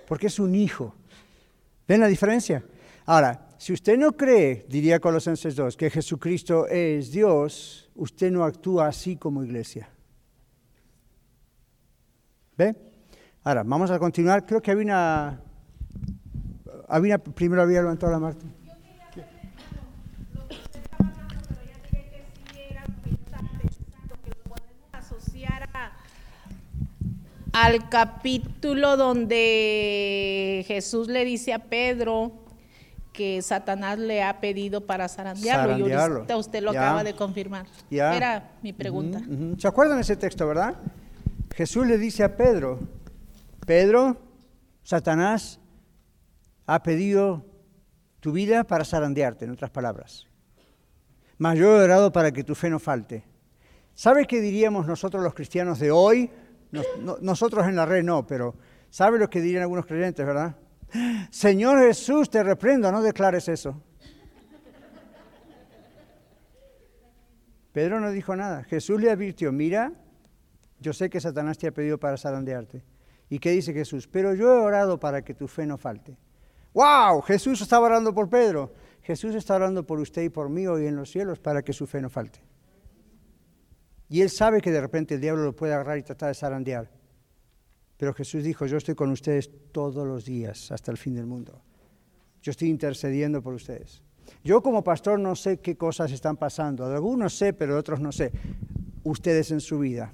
B: Porque es un hijo. ¿Ven la diferencia? Ahora, si usted no cree, diría Colosenses 2, que Jesucristo es Dios, usted no actúa así como iglesia. ¿Ve? Ahora, vamos a continuar. Creo que había una... Había, primero había levantado la mano.
D: Al capítulo donde Jesús le dice a Pedro, que Satanás le ha pedido para zarandearlo, y usted lo acaba de confirmar. Era mi pregunta.
B: ¿Se acuerdan de ese texto, verdad? Jesús le dice a Pedro, Pedro, Satanás ha pedido tu vida para zarandearte, en otras palabras. Mas yo he orado para que tu fe no falte. ¿Sabe qué diríamos nosotros los cristianos de hoy? Nosotros en la red no, pero ¿sabe lo que dirían algunos creyentes, verdad? Señor Jesús, te reprendo, no declares eso. Pedro no dijo nada. Jesús le advirtió, mira, yo sé que Satanás te ha pedido para zarandearte. ¿Y qué dice Jesús? Pero yo he orado para que tu fe no falte. ¡Wow! Jesús estaba orando por Pedro. Jesús está orando por usted y por mí hoy en los cielos para que su fe no falte. Y él sabe que de repente el diablo lo puede agarrar y tratar de zarandear. Pero Jesús dijo, yo estoy con ustedes todos los días hasta el fin del mundo. Yo estoy intercediendo por ustedes. Yo como pastor no sé qué cosas están pasando. De algunos sé, pero de otros no sé. Ustedes en su vida.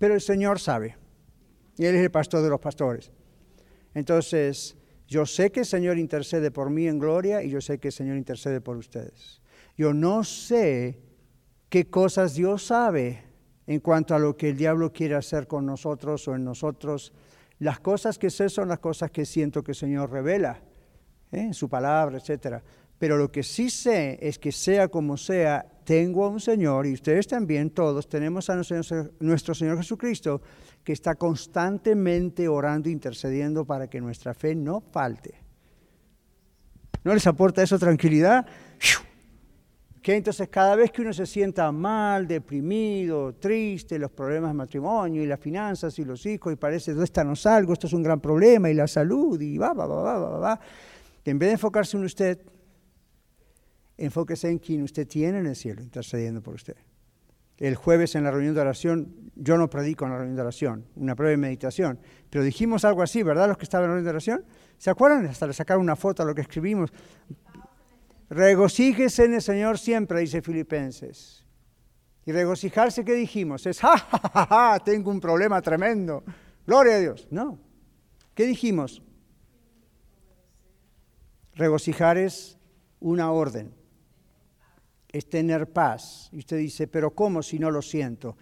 B: Pero el Señor sabe. Y Él es el pastor de los pastores. Entonces, yo sé que el Señor intercede por mí en gloria y yo sé que el Señor intercede por ustedes. Yo no sé qué cosas Dios sabe en cuanto a lo que el diablo quiere hacer con nosotros o en nosotros. Las cosas que sé son las cosas que siento que el Señor revela ¿eh? en su palabra, etc. Pero lo que sí sé es que sea como sea, tengo a un Señor, y ustedes también, todos, tenemos a nuestro Señor Jesucristo, que está constantemente orando, intercediendo para que nuestra fe no falte. ¿No les aporta eso tranquilidad? Entonces cada vez que uno se sienta mal, deprimido, triste, los problemas de matrimonio y las finanzas y los hijos, y parece, ¿dónde estamos algo? Esto es un gran problema, y la salud, y va, va, va, va, va, va. en vez de enfocarse en usted, enfóquese en quien usted tiene en el cielo, intercediendo por usted. El jueves en la reunión de oración, yo no predico en la reunión de oración, una breve meditación, pero dijimos algo así, ¿verdad? Los que estaban en la reunión de oración, ¿se acuerdan? Hasta le sacaron una foto a lo que escribimos. Regocíjese en el Señor siempre, dice Filipenses. Y regocijarse, ¿qué dijimos? Es, ja, ja, ja, ja, tengo un problema tremendo. Gloria a Dios. No. ¿Qué dijimos? Regocijar es una orden. Es tener paz. Y usted dice, pero ¿cómo si no lo siento?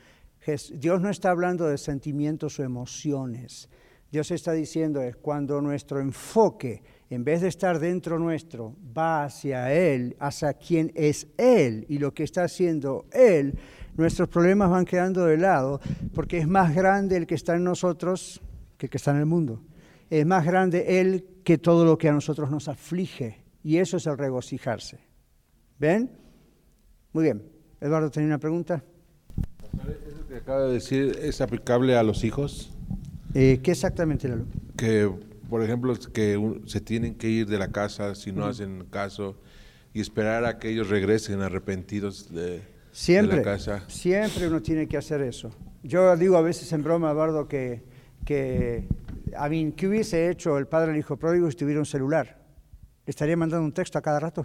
B: Dios no está hablando de sentimientos o emociones. Dios está diciendo es cuando nuestro enfoque en vez de estar dentro nuestro, va hacia Él, hacia quien es Él y lo que está haciendo Él, nuestros problemas van quedando de lado, porque es más grande el que está en nosotros que el que está en el mundo. Es más grande Él que todo lo que a nosotros nos aflige, y eso es el regocijarse. ¿Ven? Muy bien. Eduardo, ¿tenía una pregunta?
F: ¿Eso que acaba de decir es aplicable a los hijos?
B: Eh, ¿Qué exactamente, Lalo?
F: Que por ejemplo, que se tienen que ir de la casa si no hacen caso y esperar a que ellos regresen arrepentidos de,
B: siempre,
F: la casa.
B: Siempre uno tiene que hacer eso. Yo digo a veces en broma, Eduardo, que que, a mí, ¿qué hubiese hecho el padre del hijo pródigo si tuviera un celular? Le estaría mandando un texto a cada rato.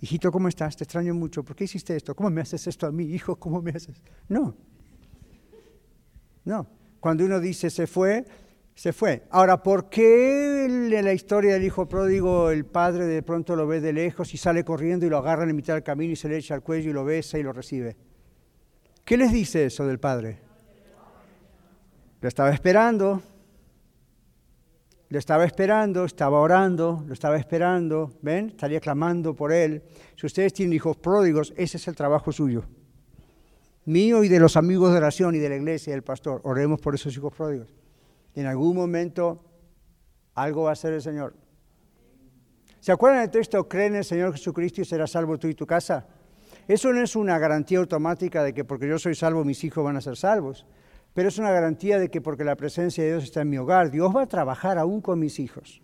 B: Hijito, ¿cómo estás? Te extraño mucho. ¿Por qué hiciste esto? ¿Cómo me haces esto a mí, hijo? ¿Cómo me haces? No. No. Cuando uno dice se fue, se fue. Ahora, ¿por qué en la historia del hijo pródigo el padre de pronto lo ve de lejos y sale corriendo y lo agarra en mitad del camino y se le echa al cuello y lo besa y lo recibe? ¿Qué les dice eso del padre? Lo estaba esperando, lo estaba esperando, estaba orando, lo estaba esperando, ¿ven? Estaría clamando por él. Si ustedes tienen hijos pródigos, ese es el trabajo suyo. Mío y de los amigos de oración y de la iglesia y del pastor. Oremos por esos hijos pródigos. En algún momento algo va a hacer el Señor. ¿Se acuerdan del texto? Cree en el Señor Jesucristo y serás salvo tú y tu casa. Eso no es una garantía automática de que porque yo soy salvo mis hijos van a ser salvos, pero es una garantía de que porque la presencia de Dios está en mi hogar, Dios va a trabajar aún con mis hijos.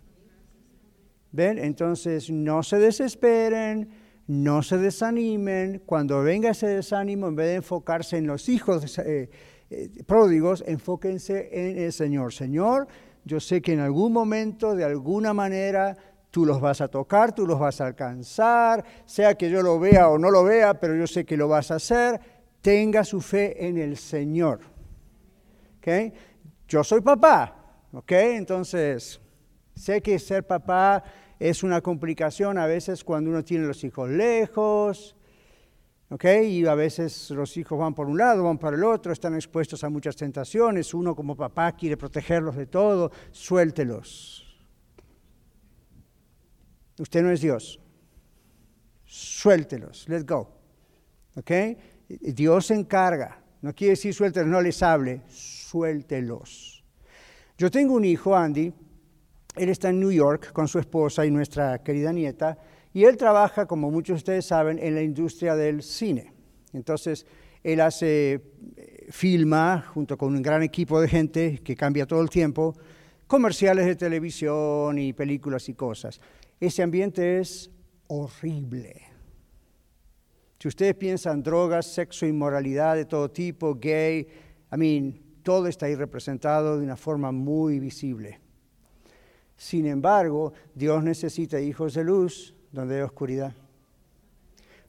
B: ¿Ven? Entonces no se desesperen, no se desanimen. Cuando venga ese desánimo, en vez de enfocarse en los hijos eh, eh, pródigos, enfóquense en el Señor. Señor, yo sé que en algún momento, de alguna manera, Tú los vas a tocar, tú los vas a alcanzar, sea que yo lo vea o no lo vea, pero yo sé que lo vas a hacer. Tenga su fe en el Señor. ¿Okay? Yo soy papá. Entonces, sé que ser papá es una complicación a veces cuando uno tiene los hijos lejos, ¿ok? Y a veces los hijos van por un lado, van para el otro, están expuestos a muchas tentaciones. Uno como papá quiere protegerlos de todo, suéltelos Usted no es Dios. Suéltelos, let's go. ¿Ok? Dios se encarga. No quiere decir suéltelos, no les hable, suéltelos. Yo tengo un hijo, Andy, él está en New York con su esposa y nuestra querida nieta, y él trabaja, como muchos de ustedes saben, en la industria del cine. Entonces, él hace, eh, filma, junto con un gran equipo de gente que cambia todo el tiempo, comerciales de televisión y películas y cosas. Ese ambiente es horrible. Si ustedes piensan drogas, sexo, inmoralidad de todo tipo, gay, I mean, todo está ahí representado de una forma muy visible. Sin embargo, Dios necesita hijos de luz donde hay oscuridad.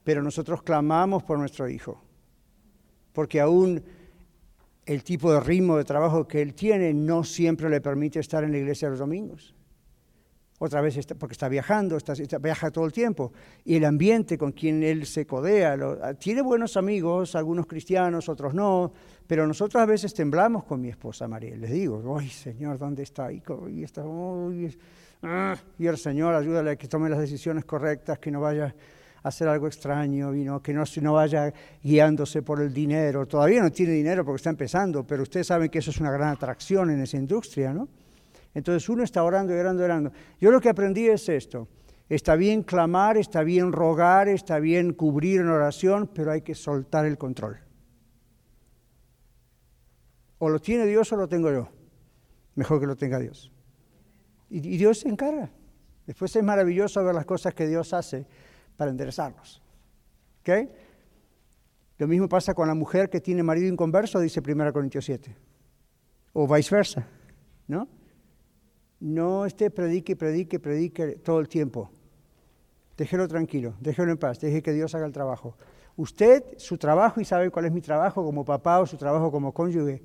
B: Pero nosotros clamamos por nuestro hijo, porque aún el tipo de ritmo de trabajo que él tiene no siempre le permite estar en la iglesia los domingos otra vez porque está viajando, está, viaja todo el tiempo, y el ambiente con quien él se codea, ah, tiene buenos amigos, algunos cristianos, otros no, pero nosotros a veces temblamos con mi esposa María, les digo, ay Señor, ¿dónde está? Y, está el Señor, ayúdale a que tome las decisiones correctas, que no vaya a hacer algo extraño, y que no, vaya guiándose por el dinero. Todavía no tiene dinero porque está empezando, pero ustedes saben que eso es una gran atracción en esa industria, ¿no? Entonces uno está orando y orando y orando. Yo lo que aprendí es esto. Está bien clamar, está bien rogar, está bien cubrir en oración, pero hay que soltar el control. O lo tiene Dios o lo tengo yo. Mejor que lo tenga Dios. Y, Dios se encarga. Después es maravilloso ver las cosas que Dios hace para enderezarlos. ¿Ok? Lo mismo pasa con la mujer que tiene marido inconverso, dice 1 Corintios 7. O viceversa. ¿No? no esté predique, predique, predique todo el tiempo. Déjelo tranquilo, déjelo en paz, deje que Dios haga el trabajo. Usted, su trabajo, y sabe cuál es mi trabajo como papá o su trabajo como cónyuge,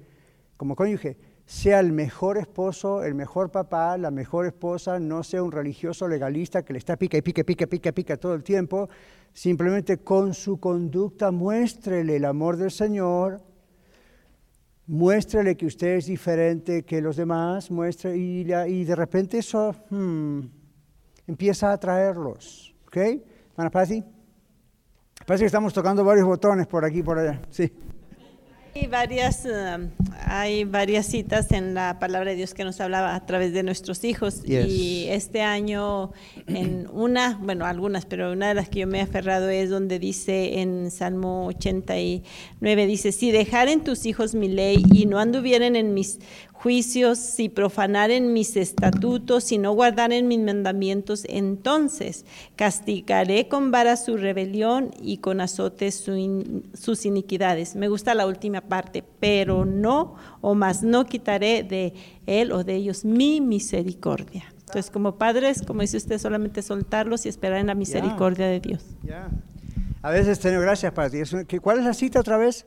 B: como cónyuge, sea el mejor esposo, el mejor papá, la mejor esposa, no sea un religioso legalista que le está pica y pica, pica, pica, pica todo el tiempo. Simplemente con su conducta muéstrele el amor del Señor, muéstrele que usted es diferente que los demás, muestre, y, de repente eso hmm, empieza a atraerlos. ¿Ok? Parece que estamos tocando varios botones por aquí por allá. Sí.
G: Hay varias, um, hay varias citas en la palabra de Dios que nos hablaba a través de nuestros hijos. Y este año, en una, bueno, algunas, pero una de las que yo me he aferrado es donde dice en Salmo 89, dice, si dejaren tus hijos mi ley y no anduvieren en mis juicios, si profanaren mis estatutos, si no guardaren mis mandamientos, entonces castigaré con vara su rebelión y con azotes sus iniquidades. Me gusta la última parte, pero no, o más no quitaré de él o de ellos mi misericordia. Entonces, como padres, como dice usted, solamente soltarlos y esperar en la misericordia de Dios.
B: A veces tengo gracias para ti. ¿Cuál es la cita otra vez?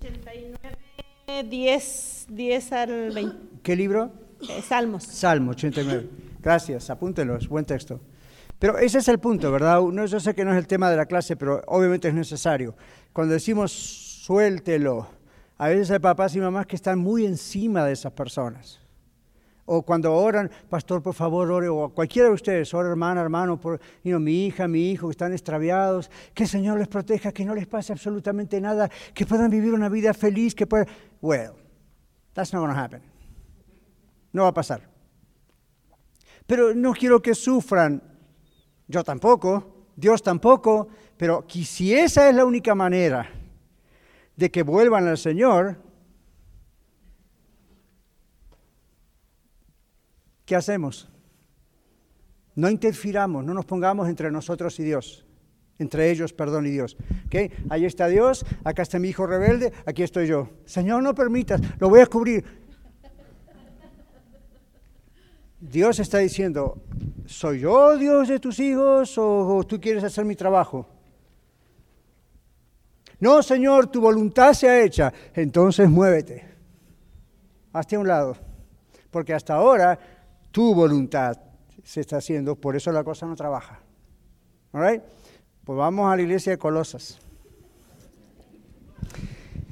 G: 89, 10, 10 al 20.
B: ¿Qué libro?
G: Eh, Salmos.
B: Salmo 89. Gracias, apúntelos, buen texto. Pero ese es el punto, ¿verdad? No, yo sé que no es el tema de la clase, pero obviamente es necesario. Cuando decimos suéltelo, a veces hay papás y mamás que están muy encima de esas personas. O cuando oran, pastor, por favor, ore, o cualquiera de ustedes, ora hermana, hermano, por mi hija, mi hijo, que están extraviados, que el Señor les proteja, que no les pase absolutamente nada, que puedan vivir una vida feliz, que puedan... Well, that's not going to happen. No va a pasar. Pero no quiero que sufran, yo tampoco, Dios tampoco, pero si esa es la única manera de que vuelvan al Señor, ¿qué hacemos? No interfiramos, no nos pongamos entre nosotros y Dios, entre ellos, perdón, y Dios. ¿Okay? Está Dios, acá está mi hijo rebelde, aquí estoy yo. Señor, no permitas, lo voy a cubrir. Dios está diciendo, ¿soy yo Dios de tus hijos o, tú quieres hacer mi trabajo? No, Señor, tu voluntad se ha hecha, entonces muévete. Hazte a un lado, porque hasta ahora tu voluntad se está haciendo, por eso la cosa no trabaja. All Pues vamos a la iglesia de Colosas.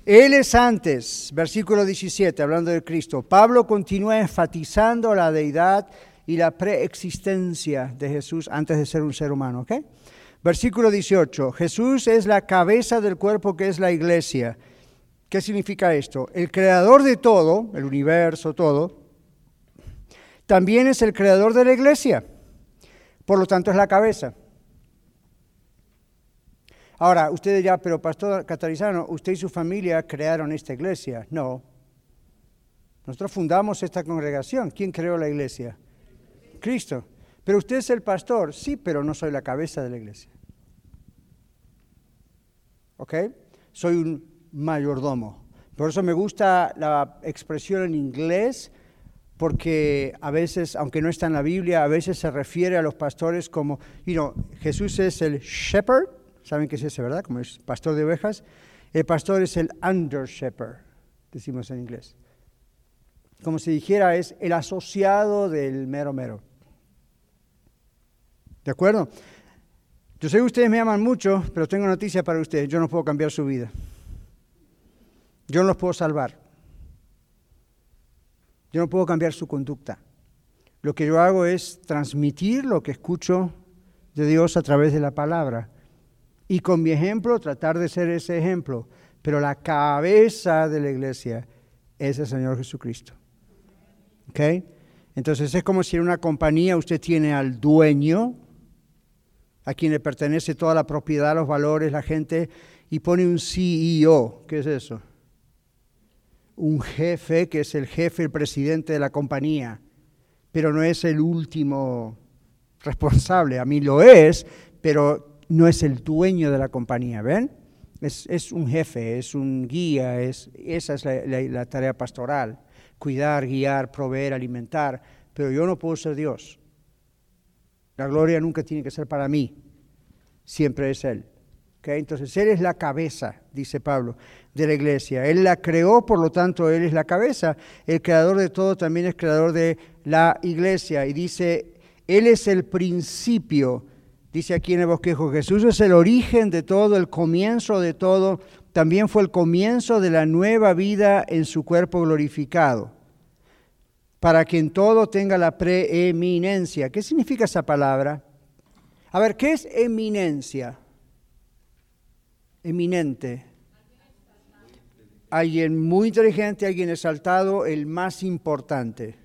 B: Él es antes, versículo 17, hablando de Cristo. Pablo continúa enfatizando la deidad y la preexistencia de Jesús antes de ser un ser humano. ¿ok? Versículo 18, Jesús es la cabeza del cuerpo que es la iglesia. ¿Qué significa esto? El creador de todo, el universo, todo, también es el creador de la iglesia. Por lo tanto, es la cabeza. Ahora, ustedes ya, pero Pastor Catarizano, usted y su familia crearon esta iglesia. No. Nosotros fundamos esta congregación. ¿Quién creó la iglesia? Cristo. Pero usted es el pastor. Sí, pero no soy la cabeza de la iglesia. ¿Ok? Soy un mayordomo. Por eso me gusta la expresión en inglés porque a veces, aunque no está en la Biblia, a veces se refiere a los pastores como, you know, Jesús es el shepherd, ¿saben qué es ese, verdad? Como es pastor de ovejas. El pastor es el under shepherd, decimos en inglés. Como si dijera, es el asociado del mero mero. ¿De acuerdo? Yo sé que ustedes me aman mucho, pero tengo noticia para ustedes. Yo no puedo cambiar su vida. Yo no los puedo salvar. Yo no puedo cambiar su conducta. Lo que yo hago es transmitir lo que escucho de Dios a través de la palabra. Y con mi ejemplo tratar de ser ese ejemplo. Pero la cabeza de la iglesia es el Señor Jesucristo. ¿Ok? Entonces es como si en una compañía usted tiene al dueño, a quien le pertenece toda la propiedad, los valores, la gente, y pone un CEO. ¿Qué es eso? un jefe que es el jefe, el presidente de la compañía, pero no es el último responsable. A mí lo es, pero no es el dueño de la compañía, ¿ven? Es, un jefe, es un guía, es, esa es la, tarea pastoral, cuidar, guiar, proveer, alimentar, pero yo no puedo ser Dios. La gloria nunca tiene que ser para mí, siempre es Él. Entonces Él es la cabeza, dice Pablo, de la iglesia. Él la creó, por lo tanto Él es la cabeza. El creador de todo también es creador de la iglesia. Y dice, Él es el principio, dice aquí en el bosquejo, Jesús es el origen de todo, el comienzo de todo. También fue el comienzo de la nueva vida en su cuerpo glorificado, para que en todo tenga la preeminencia. ¿Qué significa esa palabra? A ver, ¿qué es eminencia? eminente, alguien muy inteligente, alguien exaltado, el más importante.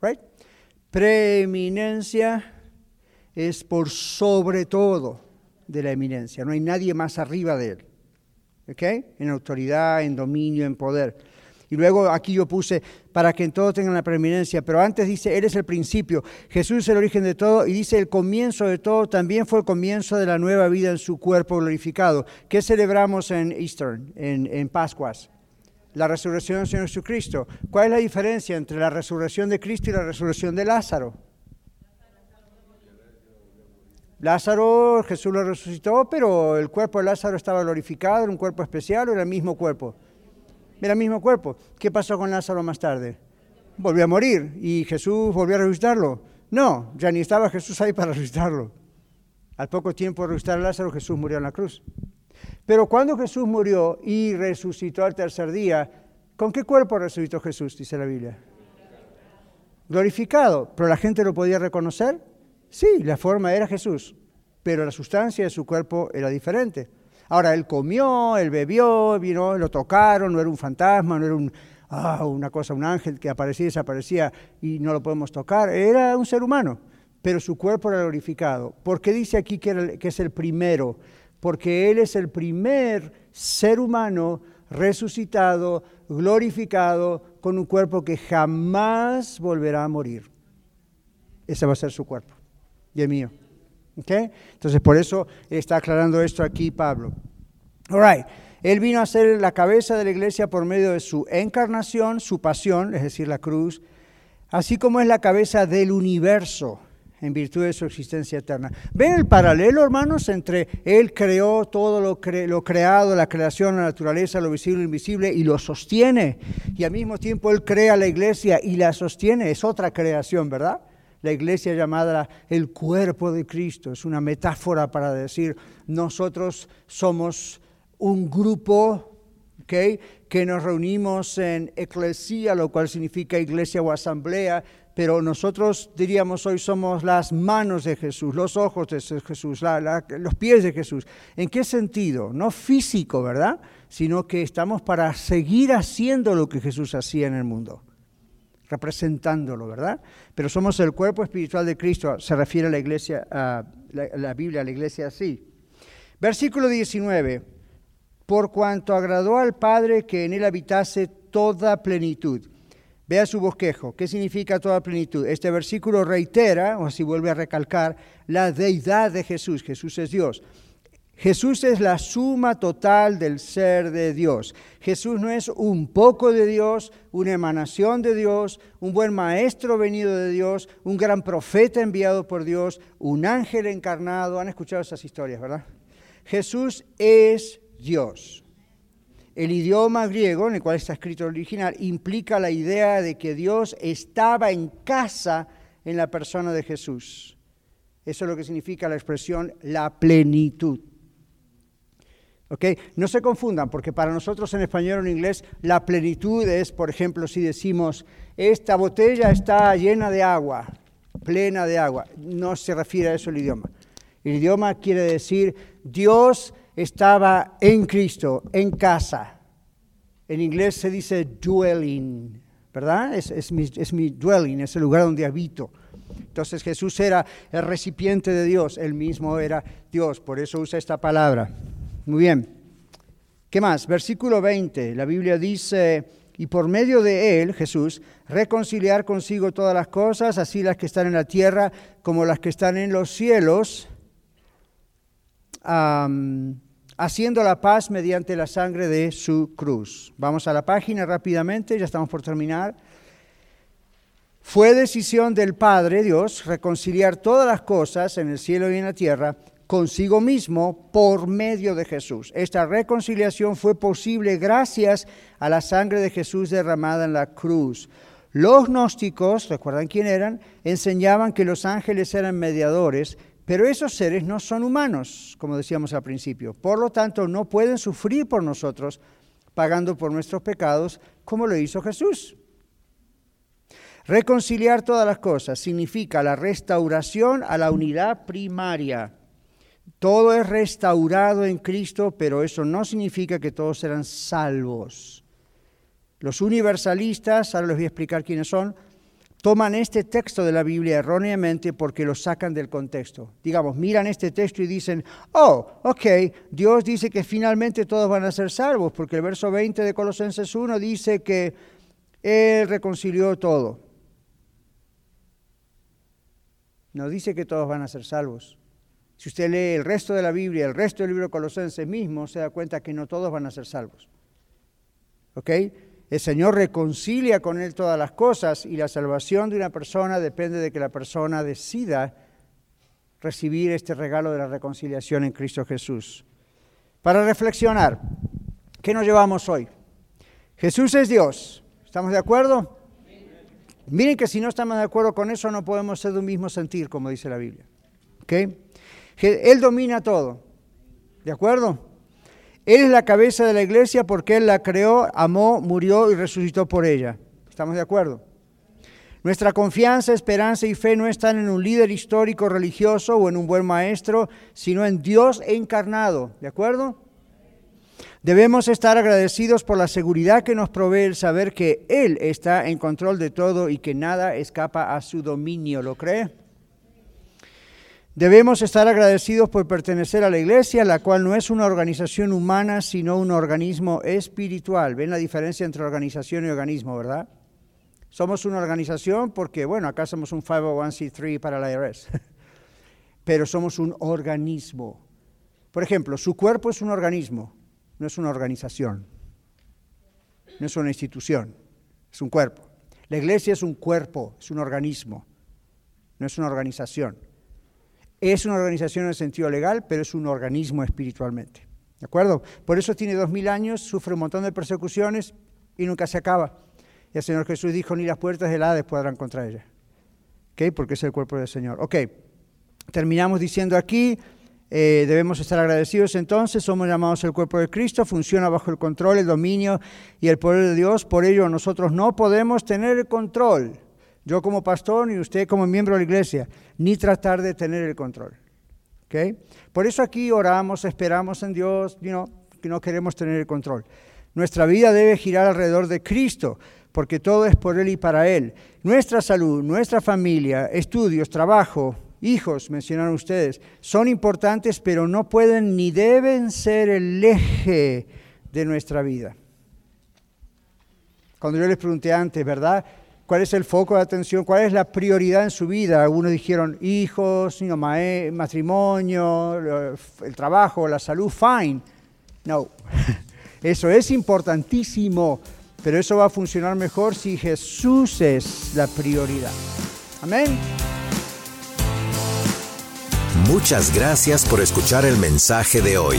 B: Right? Preeminencia es por sobre todo de la eminencia, no hay nadie más arriba de él. ¿Ok? En autoridad, en dominio, en poder. Y luego aquí yo puse para que en todo tengan la preeminencia, pero antes dice, Él es el principio, Jesús es el origen de todo y dice, el comienzo de todo también fue el comienzo de la nueva vida en su cuerpo glorificado. ¿Qué celebramos en Easter, en, en Pascuas? La resurrección del Señor Jesucristo. ¿Cuál es la diferencia entre la resurrección de Cristo y la resurrección de Lázaro? Lázaro, Jesús lo resucitó, pero el cuerpo de Lázaro estaba glorificado, era un cuerpo especial o era el mismo cuerpo. Era el mismo cuerpo. ¿Qué pasó con Lázaro más tarde? Volvió a morir y Jesús volvió a resucitarlo. No, ya ni estaba Jesús ahí para resucitarlo. Al poco tiempo de resucitar a Lázaro, Jesús murió en la cruz. Pero cuando Jesús murió y resucitó al tercer día, ¿con qué cuerpo resucitó Jesús? Dice la Biblia. Glorificado. ¿Pero la gente lo podía reconocer? Sí, la forma era Jesús, pero la sustancia de su cuerpo era diferente. Ahora, él comió, él bebió, vino, lo tocaron, no era un fantasma, no era ah, una cosa, un ángel que aparecía y desaparecía y no lo podemos tocar, era un ser humano, pero su cuerpo era glorificado. ¿Por qué dice aquí que es el primero? Porque él es el primer ser humano resucitado, glorificado, con un cuerpo que jamás volverá a morir. Ese va a ser su cuerpo y mío. ¿Okay? Entonces, por eso está aclarando esto aquí Pablo. All right. Él vino a ser la cabeza de la iglesia por medio de su encarnación, su pasión, es decir, la cruz, así como es la cabeza del universo en virtud de su existencia eterna. ¿Ven el paralelo, hermanos, entre Él creó todo lo, lo creado, la creación, la naturaleza, lo visible e invisible, y lo sostiene? Y al mismo tiempo Él crea la iglesia y la sostiene. Es otra creación, ¿verdad? La iglesia llamada el cuerpo de Cristo. Es una metáfora para decir, nosotros somos un grupo que nos reunimos en eclesía, lo cual significa iglesia o asamblea, pero nosotros diríamos hoy somos las manos de Jesús, los ojos de Jesús, los pies de Jesús. ¿En qué sentido? No físico, ¿verdad? Sino que estamos para seguir haciendo lo que Jesús hacía en el mundo representándolo, ¿verdad? Pero somos el cuerpo espiritual de Cristo, se refiere a la iglesia, a la, Biblia, a la iglesia así. Versículo 19, por cuanto agradó al Padre que en él habitase toda plenitud. Vea su bosquejo. ¿Qué significa toda plenitud? Este versículo reitera, o así vuelve a recalcar, la deidad de Jesús. Jesús es Dios. Jesús es la suma total del ser de Dios. Jesús no es un poco de Dios, una emanación de Dios, un buen maestro venido de Dios, un gran profeta enviado por Dios, un ángel encarnado. Han escuchado esas historias, ¿verdad? Jesús es Dios. El idioma griego en el cual está escrito el original implica la idea de que Dios estaba en casa en la persona de Jesús. Eso es lo que significa la expresión la plenitud. No se confundan, porque para nosotros en español o en inglés la plenitud es, por ejemplo, si decimos, esta botella está llena de agua, plena de agua. No se refiere a eso el idioma. El idioma quiere decir, Dios estaba en Cristo, en casa. En inglés se dice dwelling, ¿verdad? Es, es, mi, es mi dwelling, es el lugar donde habito. Entonces Jesús era el recipiente de Dios, él mismo era Dios, por eso usa esta palabra. Muy bien. ¿Qué más? Versículo 20. La Biblia dice, y por medio de él, Jesús, reconciliar consigo todas las cosas, así las que están en la tierra como las que están en los cielos, haciendo la paz mediante la sangre de su cruz. Vamos a la página rápidamente, ya estamos por terminar. Fue decisión del Padre Dios reconciliar todas las cosas en el cielo y en la tierra consigo mismo por medio de Jesús. Esta reconciliación fue posible gracias a la sangre de Jesús derramada en la cruz. Los gnósticos, recuerdan quién eran, enseñaban que los ángeles eran mediadores, pero esos seres no son humanos, como decíamos al principio. Por lo tanto, no pueden sufrir por nosotros pagando por nuestros pecados como lo hizo Jesús. Reconciliar todas las cosas significa la restauración a la unidad primaria todo es restaurado en Cristo, pero eso no significa que todos serán salvos. Los universalistas, ahora les voy a explicar quiénes son, toman este texto de la Biblia erróneamente porque lo sacan del contexto. Digamos, miran este texto y dicen, oh, ok, Dios dice que finalmente todos van a ser salvos, porque el verso 20 de Colosenses 1 dice que Él reconcilió todo. No dice que todos van a ser salvos. Si usted lee el resto de la Biblia, el resto del libro de Colosenses mismo, se da cuenta que no todos van a ser salvos. ¿Ok? El Señor reconcilia con Él todas las cosas y la salvación de una persona depende de que la persona decida recibir este regalo de la reconciliación en Cristo Jesús. Para reflexionar, ¿qué nos llevamos hoy? Jesús es Dios. ¿Estamos de acuerdo? Miren que si no estamos de acuerdo con eso no podemos ser de un mismo sentir, como dice la Biblia. ¿Ok? Él domina todo. ¿De acuerdo? Él es la cabeza de la iglesia porque Él la creó, amó, murió y resucitó por ella. ¿Estamos de acuerdo? Nuestra confianza, esperanza y fe no están en un líder histórico religioso o en un buen maestro, sino en Dios encarnado. ¿De acuerdo? Debemos estar agradecidos por la seguridad que nos provee el saber que Él está en control de todo y que nada escapa a su dominio. ¿Lo cree? Debemos estar agradecidos por pertenecer a la iglesia, la cual no es una organización humana, sino un organismo espiritual. ¿Ven la diferencia entre organización y organismo, verdad? Somos una organización porque, bueno, acá somos un 501c3 para la IRS, pero somos un organismo. Por ejemplo, su cuerpo es un organismo, no es una organización, no es una institución, es un cuerpo. La iglesia es un cuerpo, es un organismo, no es una organización. Es una organización en el sentido legal, pero es un organismo espiritualmente. ¿De acuerdo? Por eso tiene dos mil años, sufre un montón de persecuciones y nunca se acaba. Y el Señor Jesús dijo, ni las puertas del Hades podrán contra ella. ¿Ok? Porque es el cuerpo del Señor. Ok. Terminamos diciendo aquí, eh, debemos estar agradecidos entonces, somos llamados el cuerpo de Cristo, funciona bajo el control, el dominio y el poder de Dios, por ello nosotros no podemos tener el control yo como pastor y usted como miembro de la iglesia, ni tratar de tener el control. ¿Okay? Por eso aquí oramos, esperamos en Dios, que no queremos tener el control. Nuestra vida debe girar alrededor de Cristo, porque todo es por Él y para Él. Nuestra salud, nuestra familia, estudios, trabajo, hijos, mencionaron ustedes, son importantes, pero no pueden ni deben ser el eje de nuestra vida. Cuando yo les pregunté antes, ¿verdad? Cuál es el foco de atención, cuál es la prioridad en su vida. Algunos dijeron hijos, matrimonio, el trabajo, la salud, fine. No, eso es importantísimo, pero eso va a funcionar mejor si Jesús es la prioridad. Amén.
A: Muchas gracias por escuchar el mensaje de hoy.